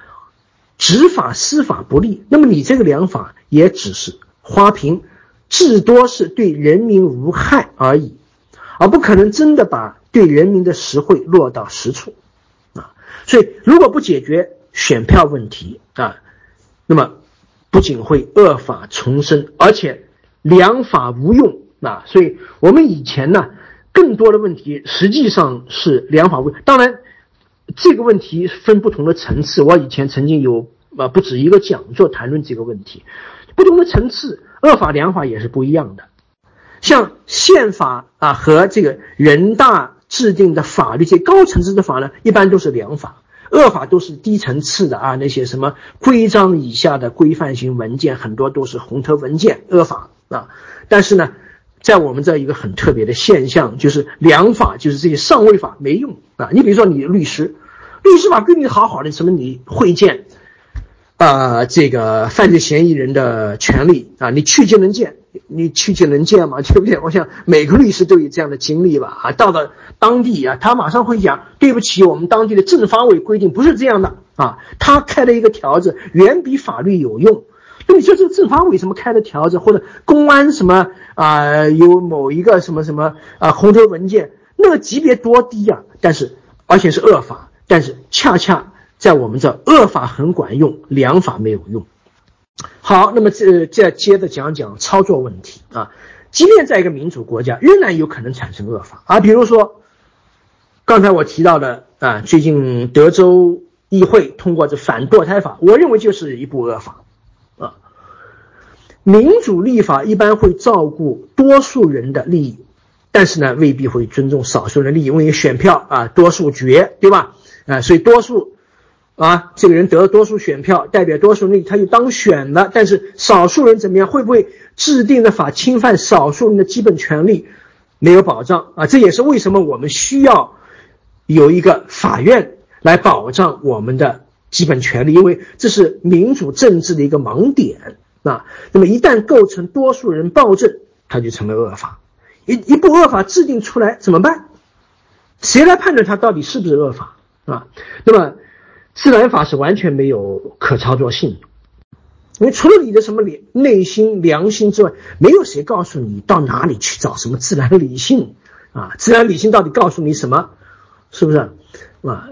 执法、司法不利，那么你这个良法也只是花瓶，至多是对人民无害而已。而不可能真的把对人民的实惠落到实处，啊，所以如果不解决选票问题啊，那么不仅会恶法重生，而且良法无用啊。所以我们以前呢，更多的问题实际上是良法无用。当然，这个问题分不同的层次。我以前曾经有啊不止一个讲座谈论这个问题，不同的层次，恶法良法也是不一样的。像宪法啊和这个人大制定的法律，这高层次的法呢，一般都是良法；恶法都是低层次的啊，那些什么规章以下的规范性文件，很多都是红头文件，恶法啊。但是呢，在我们这一个很特别的现象，就是良法，就是这些上位法没用啊。你比如说，你律师，律师法规定好好的，什么你会见啊这个犯罪嫌疑人的权利啊，你去就能见。你去就能见嘛，对不对？我想每个律师都有这样的经历吧。啊，到了当地啊，他马上会讲：对不起，我们当地的政法委规定不是这样的啊。他开的一个条子远比法律有用。那你说这个政法委什么开的条子，或者公安什么啊，有某一个什么什么啊红头文件，那个级别多低啊？但是而且是恶法，但是恰恰在我们这恶法很管用，良法没有用。好，那么这再接着讲讲操作问题啊。即便在一个民主国家，仍然有可能产生恶法啊。比如说，刚才我提到的啊，最近德州议会通过这反堕胎法，我认为就是一部恶法啊。民主立法一般会照顾多数人的利益，但是呢，未必会尊重少数人的利益，因为选票啊，多数决，对吧？啊，所以多数。啊，这个人得了多数选票，代表多数人，他就当选了。但是少数人怎么样？会不会制定的法侵犯少数人的基本权利？没有保障啊！这也是为什么我们需要有一个法院来保障我们的基本权利，因为这是民主政治的一个盲点啊。那么一旦构成多数人暴政，它就成为恶法。一一部恶法制定出来怎么办？谁来判断它到底是不是恶法啊？那么。自然法是完全没有可操作性，因为除了你的什么内内心良心之外，没有谁告诉你到哪里去找什么自然理性啊？自然理性到底告诉你什么？是不是啊？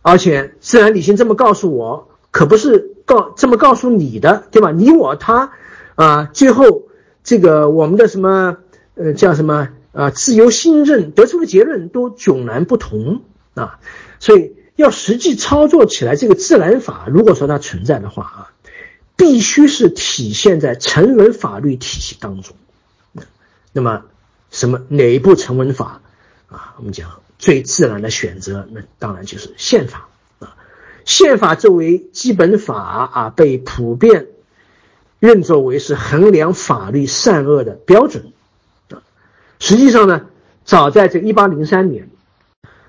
而且自然理性这么告诉我，可不是告这么告诉你的，对吧？你我他啊，最后这个我们的什么呃叫什么啊？自由心证得出的结论都迥然不同啊，所以。要实际操作起来，这个自然法如果说它存在的话啊，必须是体现在成文法律体系当中。那么，什么哪一部成文法啊？我们讲最自然的选择，那当然就是宪法啊。宪法作为基本法啊，被普遍认作为是衡量法律善恶的标准啊。实际上呢，早在这一八零三年。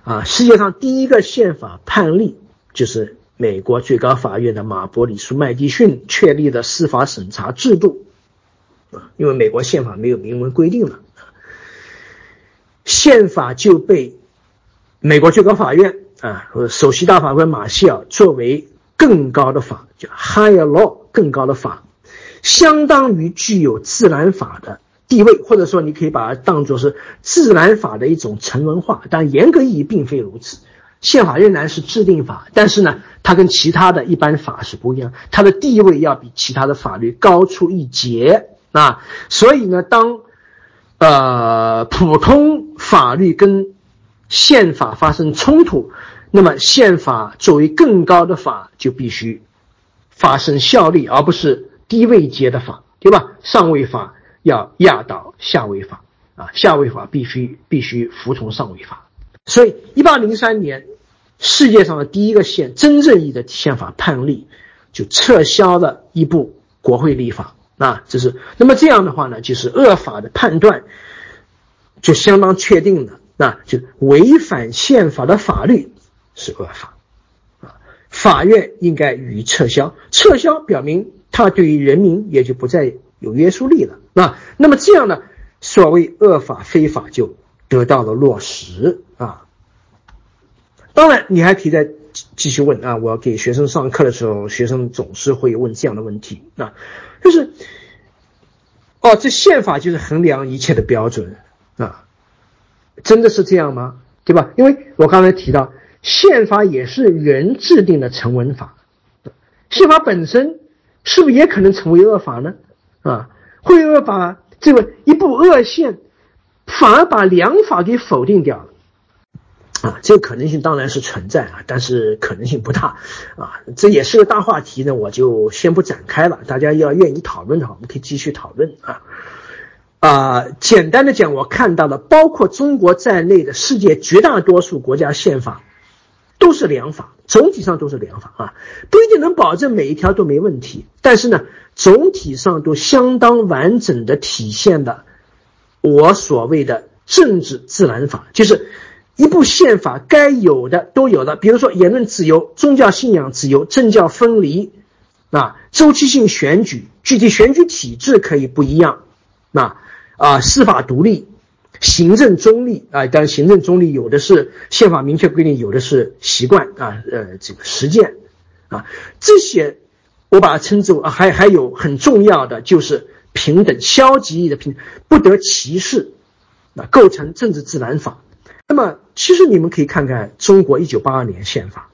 啊，世界上第一个宪法判例就是美国最高法院的马伯里苏麦迪逊确立的司法审查制度啊，因为美国宪法没有明文规定了，宪法就被美国最高法院啊，首席大法官马歇尔作为更高的法，叫 higher law，更高的法，相当于具有自然法的地位，或者说你可以把它当作是自然法的一种成文化，但严格意义并非如此。宪法仍然是制定法，但是呢，它跟其他的一般法是不一样，它的地位要比其他的法律高出一截啊。所以呢，当呃普通法律跟宪法发生冲突，那么宪法作为更高的法就必须发生效力，而不是低位阶的法，对吧？上位法要压倒下位法啊，下位法必须必须服从上位法。所以，一八零三年，世界上的第一个宪真正意义的宪法判例，就撤销了一部国会立法啊，这是那么这样的话呢，就是恶法的判断就相当确定了，那就违反宪法的法律是恶法啊，法院应该予以撤销，撤销表明它对于人民也就不再有约束力了啊，那么这样呢，所谓恶法非法就得到了落实。啊，当然，你还可以再继续问啊。我给学生上课的时候，学生总是会问这样的问题啊，就是，哦，这宪法就是衡量一切的标准啊，真的是这样吗？对吧？因为我刚才提到，宪法也是人制定的成文法，宪法本身是不是也可能成为恶法呢？啊，会恶把这个一部恶宪，反而把良法给否定掉了。啊，这个可能性当然是存在啊，但是可能性不大啊。这也是个大话题呢，我就先不展开了。大家要愿意讨论的话，我们可以继续讨论啊。啊，简单的讲，我看到了，包括中国在内的世界绝大多数国家宪法都是良法，总体上都是良法啊，不一定能保证每一条都没问题，但是呢，总体上都相当完整的体现了我所谓的政治自然法，就是。一部宪法该有的都有了，比如说言论自由、宗教信仰自由、政教分离，啊，周期性选举，具体选举体制可以不一样，啊啊，司法独立、行政中立啊，当然行政中立有的是宪法明确规定，有的是习惯啊，呃，这个实践啊，这些我把它称之为啊，还还有很重要的就是平等，消极意义的平等，不得歧视，啊，构成政治自然法。那么，其实你们可以看看中国一九八二年宪法，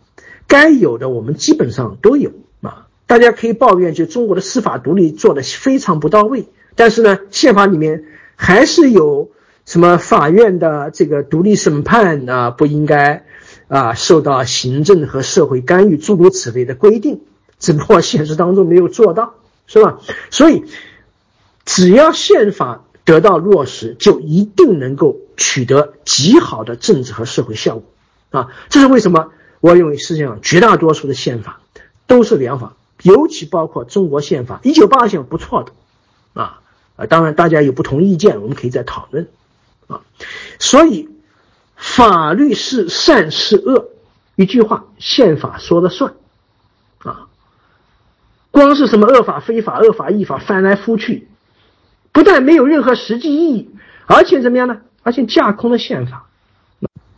该有的我们基本上都有啊。大家可以抱怨，就中国的司法独立做的非常不到位，但是呢，宪法里面还是有什么法院的这个独立审判啊，不应该啊受到行政和社会干预，诸如此类的规定，只不过现实当中没有做到，是吧？所以，只要宪法。得到落实，就一定能够取得极好的政治和社会效果，啊，这是为什么？我认为世界上绝大多数的宪法都是良法，尤其包括中国宪法，一九八二宪法不错的，啊啊，当然大家有不同意见，我们可以再讨论，啊，所以法律是善是恶，一句话，宪法说了算，啊，光是什么恶法非法、恶法依法翻来覆去。不但没有任何实际意义，而且怎么样呢？而且架空了宪法，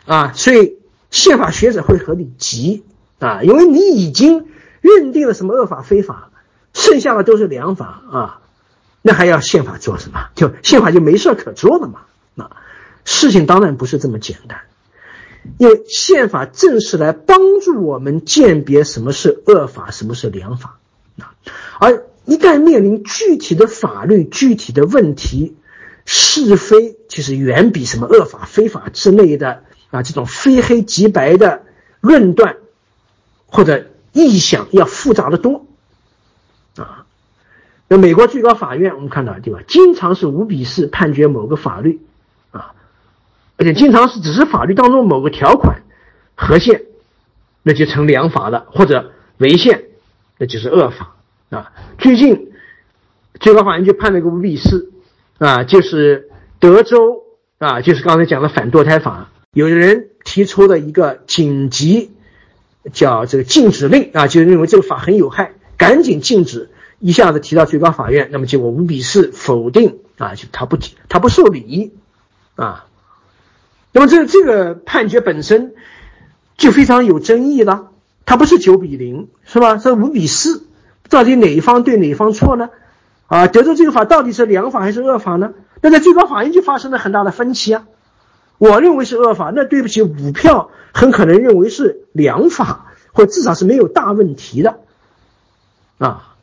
啊，所以宪法学者会和你急啊，因为你已经认定了什么恶法非法，剩下的都是良法啊，那还要宪法做什么？就宪法就没事可做了嘛？事情当然不是这么简单，因为宪法正是来帮助我们鉴别什么是恶法，什么是良法啊，而。一旦面临具体的法律、具体的问题，是非其实远比什么恶法、非法之类的啊这种非黑即白的论断或者臆想要复杂的多啊。那美国最高法院我们看到对吧，经常是五比四判决某个法律，而且经常是只是法律当中某个条款合宪，那就成良法了，或者违宪，那就是恶法。啊，最近最高法院就判了个五比四，啊，就是德州啊，就是刚才讲的反堕胎法，有人提出了一个紧急叫这个禁止令啊，就认为这个法很有害，赶紧禁止，一下子提到最高法院，那么结果五比四否定啊，就他不他不受理啊，那么这这个判决本身就非常有争议了，它不是九比零是吧？是五比四，到底哪一方对哪一方错呢？啊，德州这个法到底是良法还是恶法呢？那在最高法院就发生了很大的分歧啊。我认为是恶法，那对不起，五票很可能认为是良法，或至少是没有大问题的啊。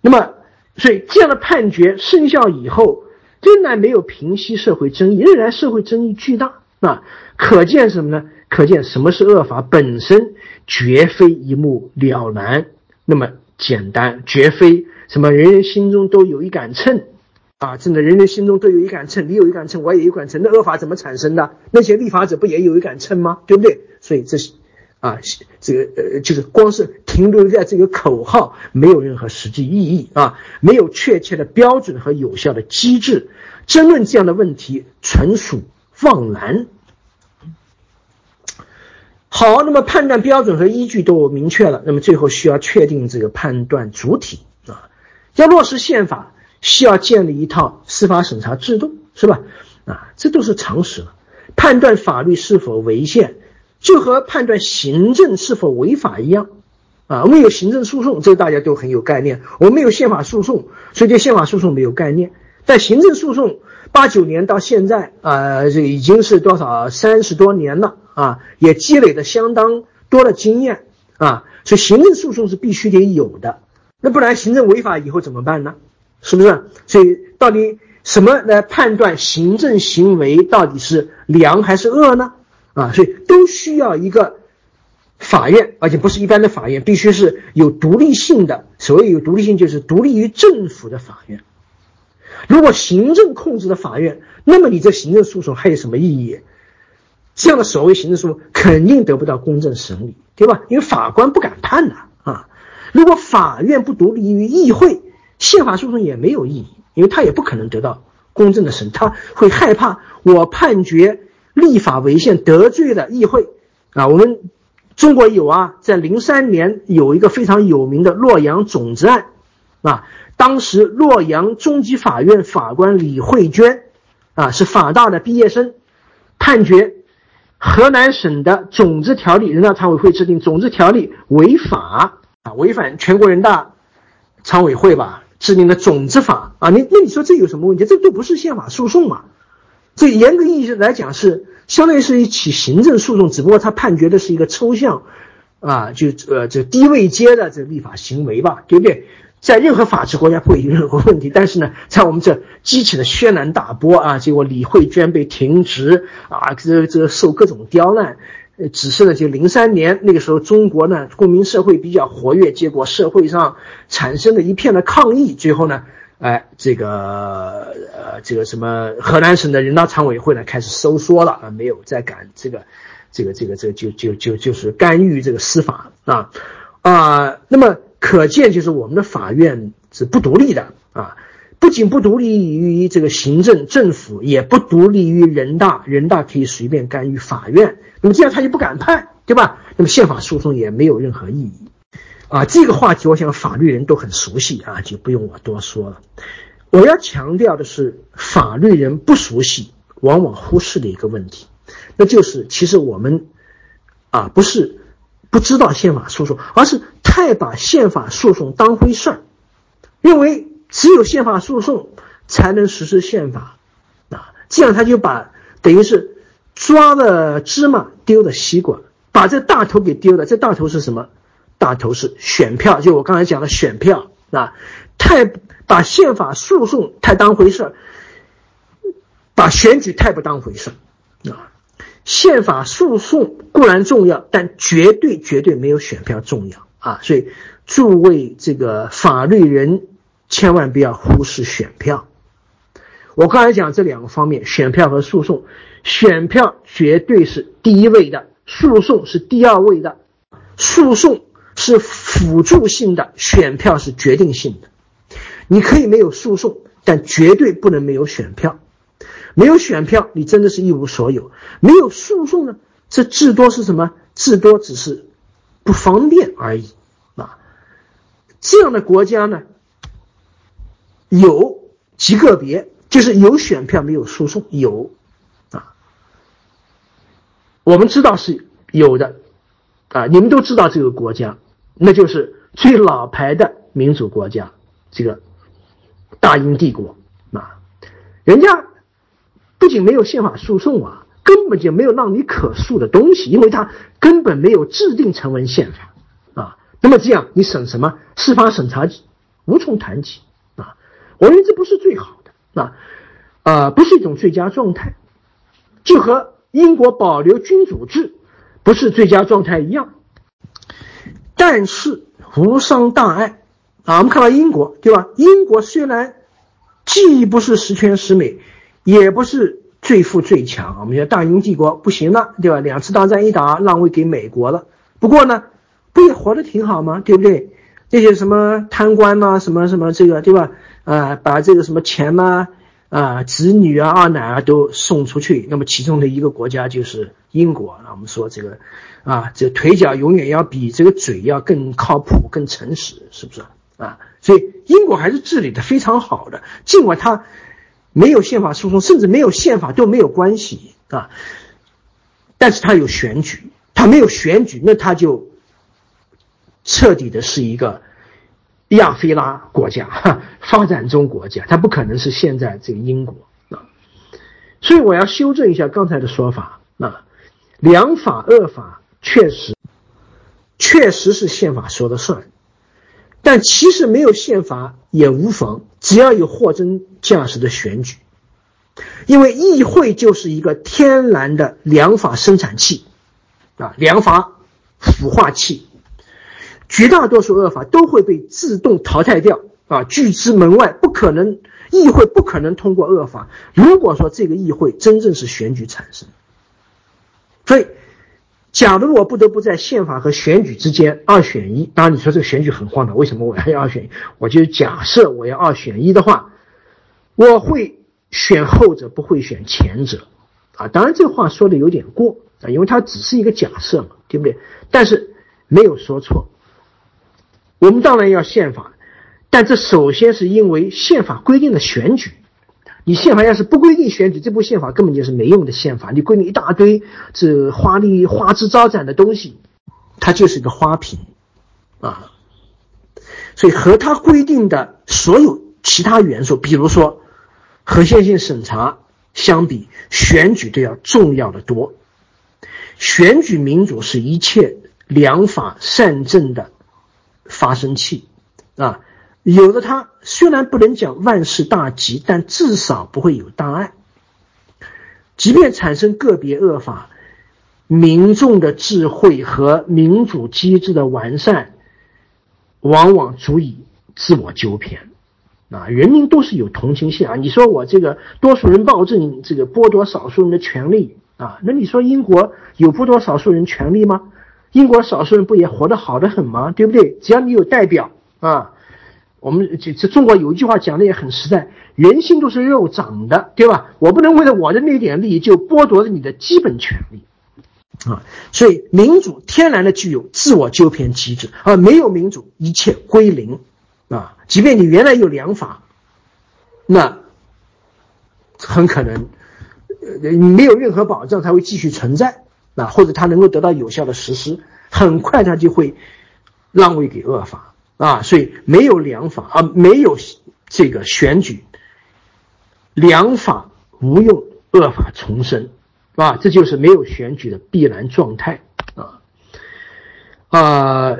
那么，所以这样的判决生效以后，仍然没有平息社会争议，仍然社会争议巨大啊。可见什么呢？可见什么是恶法本身绝非一目了然，那么简单，绝非什么人人心中都有一杆秤。啊，真的，人人心中都有一杆秤，你有一杆秤，我也有一杆秤。那恶法怎么产生的？那些立法者不也有一杆秤吗？对不对？所以这是啊，这个呃，就是光是停留在这个口号，没有任何实际意义啊，没有确切的标准和有效的机制，争论这样的问题纯属妄然。好，那么判断标准和依据都明确了，那么最后需要确定这个判断主体啊，要落实宪法。需要建立一套司法审查制度，是吧？啊，这都是常识了。判断法律是否违宪，就和判断行政是否违法一样。啊，我们有行政诉讼，这大家都很有概念。我们有宪法诉讼，所以对宪法诉讼没有概念。但行政诉讼八九年到现在，啊，这已经是多少三十多年了啊，也积累的相当多的经验啊，所以行政诉讼是必须得有的。那不然行政违法以后怎么办呢？是不是？所以到底什么来判断行政行为到底是良还是恶呢？啊，所以都需要一个法院，而且不是一般的法院，必须是有独立性的。所谓有独立性，就是独立于政府的法院。如果行政控制的法院，那么你这行政诉讼还有什么意义？这样的所谓行政诉讼肯定得不到公正审理，对吧？因为法官不敢判呐啊。如果法院不独立于议会。宪法诉讼也没有意义，因为他也不可能得到公正的审，他会害怕我判决立法违宪得罪了议会啊。我们中国有啊，在零三年有一个非常有名的洛阳种子案啊，当时洛阳中级法院法官李慧娟啊是法大的毕业生，判决河南省的种子条例，人大常委会制定种子条例违法啊，违反全国人大常委会吧。制定的种子法啊，你那你说这有什么问题？这都不是宪法诉讼嘛？这严格意义上来讲是相当于是一起行政诉讼，只不过他判决的是一个抽象啊，就呃这低位阶的这立法行为吧，对不对？在任何法治国家不会有任何问题，但是呢，在我们这激起了轩然大波啊，结果李慧娟被停职啊，这这受各种刁难。呃只是呢，就零三年那个时候，中国呢公民社会比较活跃，结果社会上产生了一片的抗议，最后呢，哎，这个呃，这个什么河南省的人大常委会呢开始收缩了啊，没有再敢这个，这个这个这个就就就就是干预这个司法啊啊，那么可见就是我们的法院是不独立的啊。不仅不独立于这个行政政府，也不独立于人大，人大可以随便干预法院，那么这样他就不敢判，对吧？那么宪法诉讼也没有任何意义，啊，这个话题我想法律人都很熟悉啊，就不用我多说了。我要强调的是，法律人不熟悉，往往忽视的一个问题，那就是其实我们啊不是不知道宪法诉讼，而是太把宪法诉讼当回事儿，认为。只有宪法诉讼才能实施宪法，啊，这样他就把等于是抓了芝麻丢了西瓜，把这大头给丢了。这大头是什么？大头是选票，就我刚才讲的选票啊，太把宪法诉讼太当回事儿，把选举太不当回事儿啊。宪法诉讼固然重要，但绝对绝对没有选票重要啊。所以诸位这个法律人。千万不要忽视选票。我刚才讲这两个方面，选票和诉讼，选票绝对是第一位的，诉讼是第二位的。诉讼是辅助性的，选票是决定性的。你可以没有诉讼，但绝对不能没有选票。没有选票，你真的是一无所有。没有诉讼呢，这至多是什么？至多只是不方便而已啊。这样的国家呢？有极个别，就是有选票没有诉讼，有啊。我们知道是有的啊，你们都知道这个国家，那就是最老牌的民主国家，这个大英帝国啊，人家不仅没有宪法诉讼啊，根本就没有让你可诉的东西，因为他根本没有制定成文宪法啊。那么这样你审什么司法审查无从谈起啊？我认为这不是最好的啊，啊，不是一种最佳状态，就和。英国保留君主制不是最佳状态一样，但是无伤大碍啊。我们看到英国，对吧？英国虽然既不是十全十美，也不是最富最强。我们说大英帝国不行了，对吧？两次大战一打，让位给美国了。不过呢，不也活得挺好吗？对不对？这些什么贪官呐，什么什么这个，对吧？啊，把这个什么钱呐。啊，子女啊，二奶啊，都送出去。那么其中的一个国家就是英国。那我们说这个，啊，这腿脚永远要比这个嘴要更靠谱、更诚实，是不是啊？所以英国还是治理的非常好的，尽管它没有宪法诉讼，甚至没有宪法都没有关系啊。但是它有选举，它没有选举，那它就彻底的是一个。亚非拉国家，发展中国家，它不可能是现在这个英国啊，所以我要修正一下刚才的说法啊，良法恶法确实，确实是宪法说了算，但其实没有宪法也无妨，只要有货真价实的选举，因为议会就是一个天然的良法生产器啊，良法孵化器。绝大多数恶法都会被自动淘汰掉啊，拒之门外，不可能，议会不可能通过恶法。如果说这个议会真正是选举产生，所以，假如我不得不在宪法和选举之间二选一，当然你说这个选举很荒唐，为什么我要二选一？我就假设我要二选一的话，我会选后者，不会选前者啊。当然这话说的有点过啊，因为它只是一个假设嘛，对不对？但是没有说错。我们当然要宪法，但这首先是因为宪法规定的选举。你宪法要是不规定选举，这部宪法根本就是没用的宪法。你规定一大堆这花丽花枝招展的东西，它就是一个花瓶啊。所以和它规定的所有其他元素，比如说合宪性审查相比，选举都要重要的多。选举民主是一切良法善政的。发生器，啊，有了它，虽然不能讲万事大吉，但至少不会有大碍。即便产生个别恶法，民众的智慧和民主机制的完善，往往足以自我纠偏。啊，人民都是有同情心啊。你说我这个多数人暴政，这个剥夺少数人的权利啊，那你说英国有剥夺少数人权利吗？英国少数人不也活得好的很吗？对不对？只要你有代表啊，我们这这中国有一句话讲的也很实在，人心都是肉长的，对吧？我不能为了我的那点利益就剥夺了你的基本权利啊！所以民主天然的具有自我纠偏机制，而没有民主，一切归零啊！即便你原来有良法，那很可能呃你没有任何保障，它会继续存在。啊，或者他能够得到有效的实施，很快他就会让位给恶法啊，所以没有良法啊，没有这个选举，良法无用，恶法重生，啊，这就是没有选举的必然状态啊啊，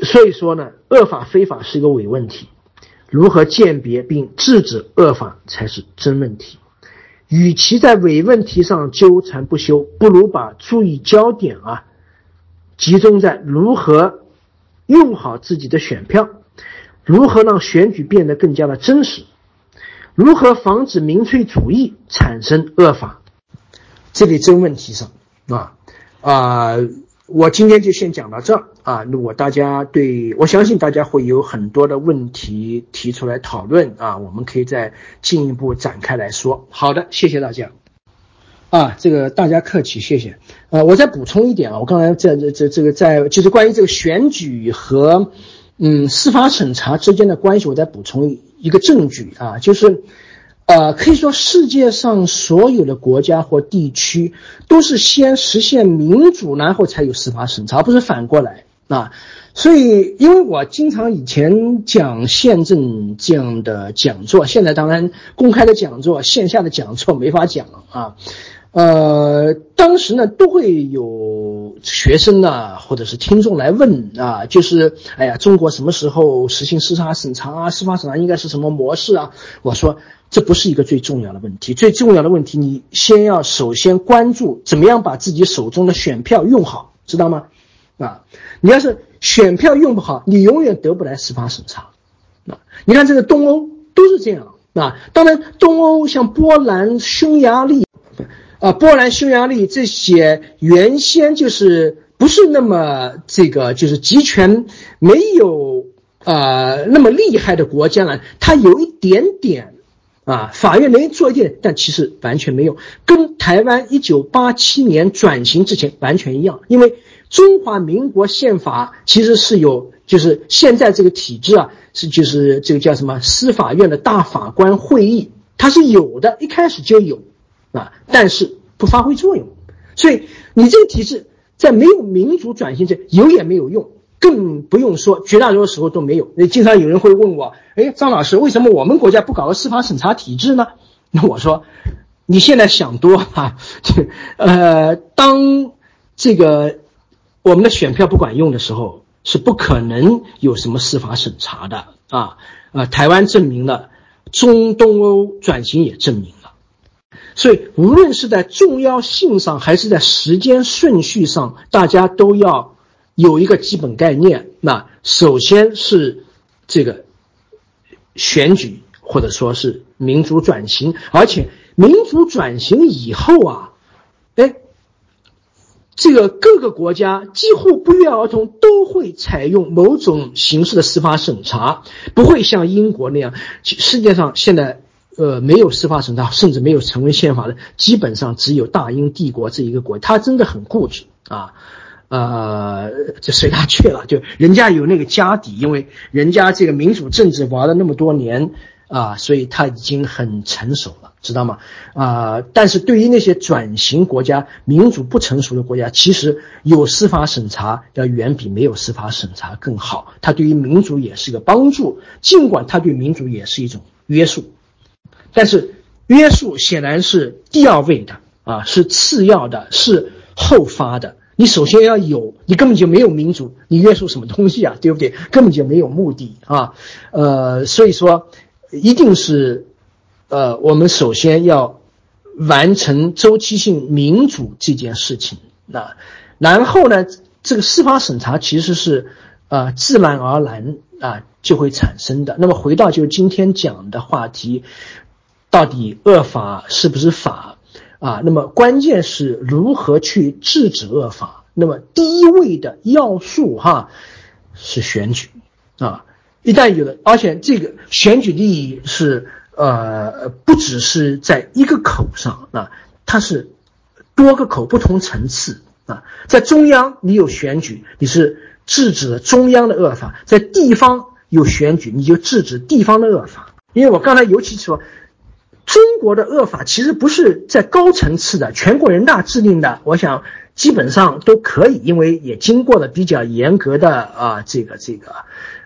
所以说呢，恶法非法是一个伪问题，如何鉴别并制止恶法才是真问题。与其在伪问题上纠缠不休，不如把注意焦点啊集中在如何用好自己的选票，如何让选举变得更加的真实，如何防止民粹主义产生恶法这类真问题上啊啊。我今天就先讲到这啊！如果大家对我相信大家会有很多的问题提出来讨论啊，我们可以再进一步展开来说。好的，谢谢大家。啊，这个大家客气，谢谢。啊，我再补充一点啊，我刚才在这这这个在就是关于这个选举和嗯司法审查之间的关系，我再补充一个证据啊，就是呃，可以说世界上所有的国家或地区都是先实现民主，然后才有司法审查，不是反过来啊。所以，因为我经常以前讲宪政这样的讲座，现在当然公开的讲座、线下的讲座没法讲啊。呃，当时呢，都会有学生呢，或者是听众来问啊，就是，哎呀，中国什么时候实行司法审查啊？司法审查应该是什么模式啊？我说，这不是一个最重要的问题，最重要的问题，你先要首先关注怎么样把自己手中的选票用好，知道吗？啊，你要是选票用不好，你永远得不来司法审查。啊，你看这个东欧都是这样啊，当然，东欧像波兰、匈牙利。啊，波兰、匈牙利这些原先就是不是那么这个，就是集权没有啊那么厉害的国家呢，它有一点点啊，法院能做一点，但其实完全没有，跟台湾一九八七年转型之前完全一样，因为中华民国宪法其实是有，就是现在这个体制啊，是就是这个叫什么司法院的大法官会议，它是有的，一开始就有。啊，但是不发挥作用，所以你这个体制在没有民主转型这有也没有用，更不用说绝大多数时候都没有。那经常有人会问我，哎，张老师，为什么我们国家不搞个司法审查体制呢？那我说，你现在想多啊，这呃，当这个我们的选票不管用的时候，是不可能有什么司法审查的啊。呃，台湾证明了，中东欧转型也证明。所以，无论是在重要性上，还是在时间顺序上，大家都要有一个基本概念。那首先是这个选举，或者说是民主转型，而且民主转型以后啊，哎，这个各个国家几乎不约而同都会采用某种形式的司法审查，不会像英国那样。世界上现在。呃，没有司法审查，甚至没有成为宪法的，基本上只有大英帝国这一个国，他真的很固执啊，呃，就随他去了，就人家有那个家底，因为人家这个民主政治玩了那么多年啊，所以他已经很成熟了，知道吗？啊，但是对于那些转型国家、民主不成熟的国家，其实有司法审查要远比没有司法审查更好，它对于民主也是个帮助，尽管它对民主也是一种约束。但是约束显然是第二位的啊，是次要的，是后发的。你首先要有，你根本就没有民主，你约束什么东西啊？对不对？根本就没有目的啊。呃，所以说，一定是，呃，我们首先要完成周期性民主这件事情啊。然后呢，这个司法审查其实是啊自然而然啊就会产生的。那么回到就今天讲的话题。到底恶法是不是法啊？那么关键是如何去制止恶法？那么第一位的要素哈是选举啊！一旦有了，而且这个选举利益是呃不只是在一个口上啊，它是多个口不同层次啊。在中央你有选举，你是制止了中央的恶法；在地方有选举，你就制止地方的恶法。因为我刚才尤其说。中国的恶法其实不是在高层次的，全国人大制定的，我想基本上都可以，因为也经过了比较严格的啊，这个这个，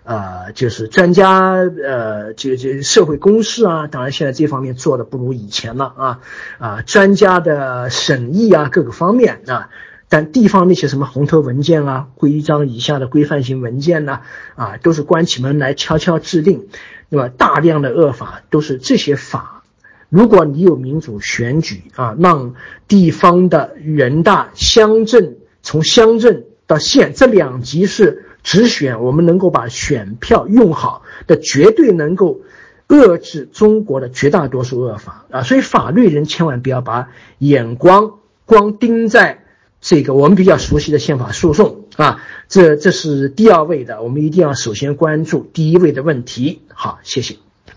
呃，就是专家呃，这这社会公示啊，当然现在这方面做的不如以前了啊啊，专家的审议啊，各个方面啊，但地方那些什么红头文件啊，规章以下的规范性文件呢，啊，都是关起门来悄悄制定，那么大量的恶法都是这些法。如果你有民主选举啊，让地方的人大、乡镇从乡镇到县这两级是直选，我们能够把选票用好，的绝对能够遏制中国的绝大多数恶法啊！所以法律人千万不要把眼光光盯在这个我们比较熟悉的宪法诉讼啊，这这是第二位的，我们一定要首先关注第一位的问题。好，谢谢。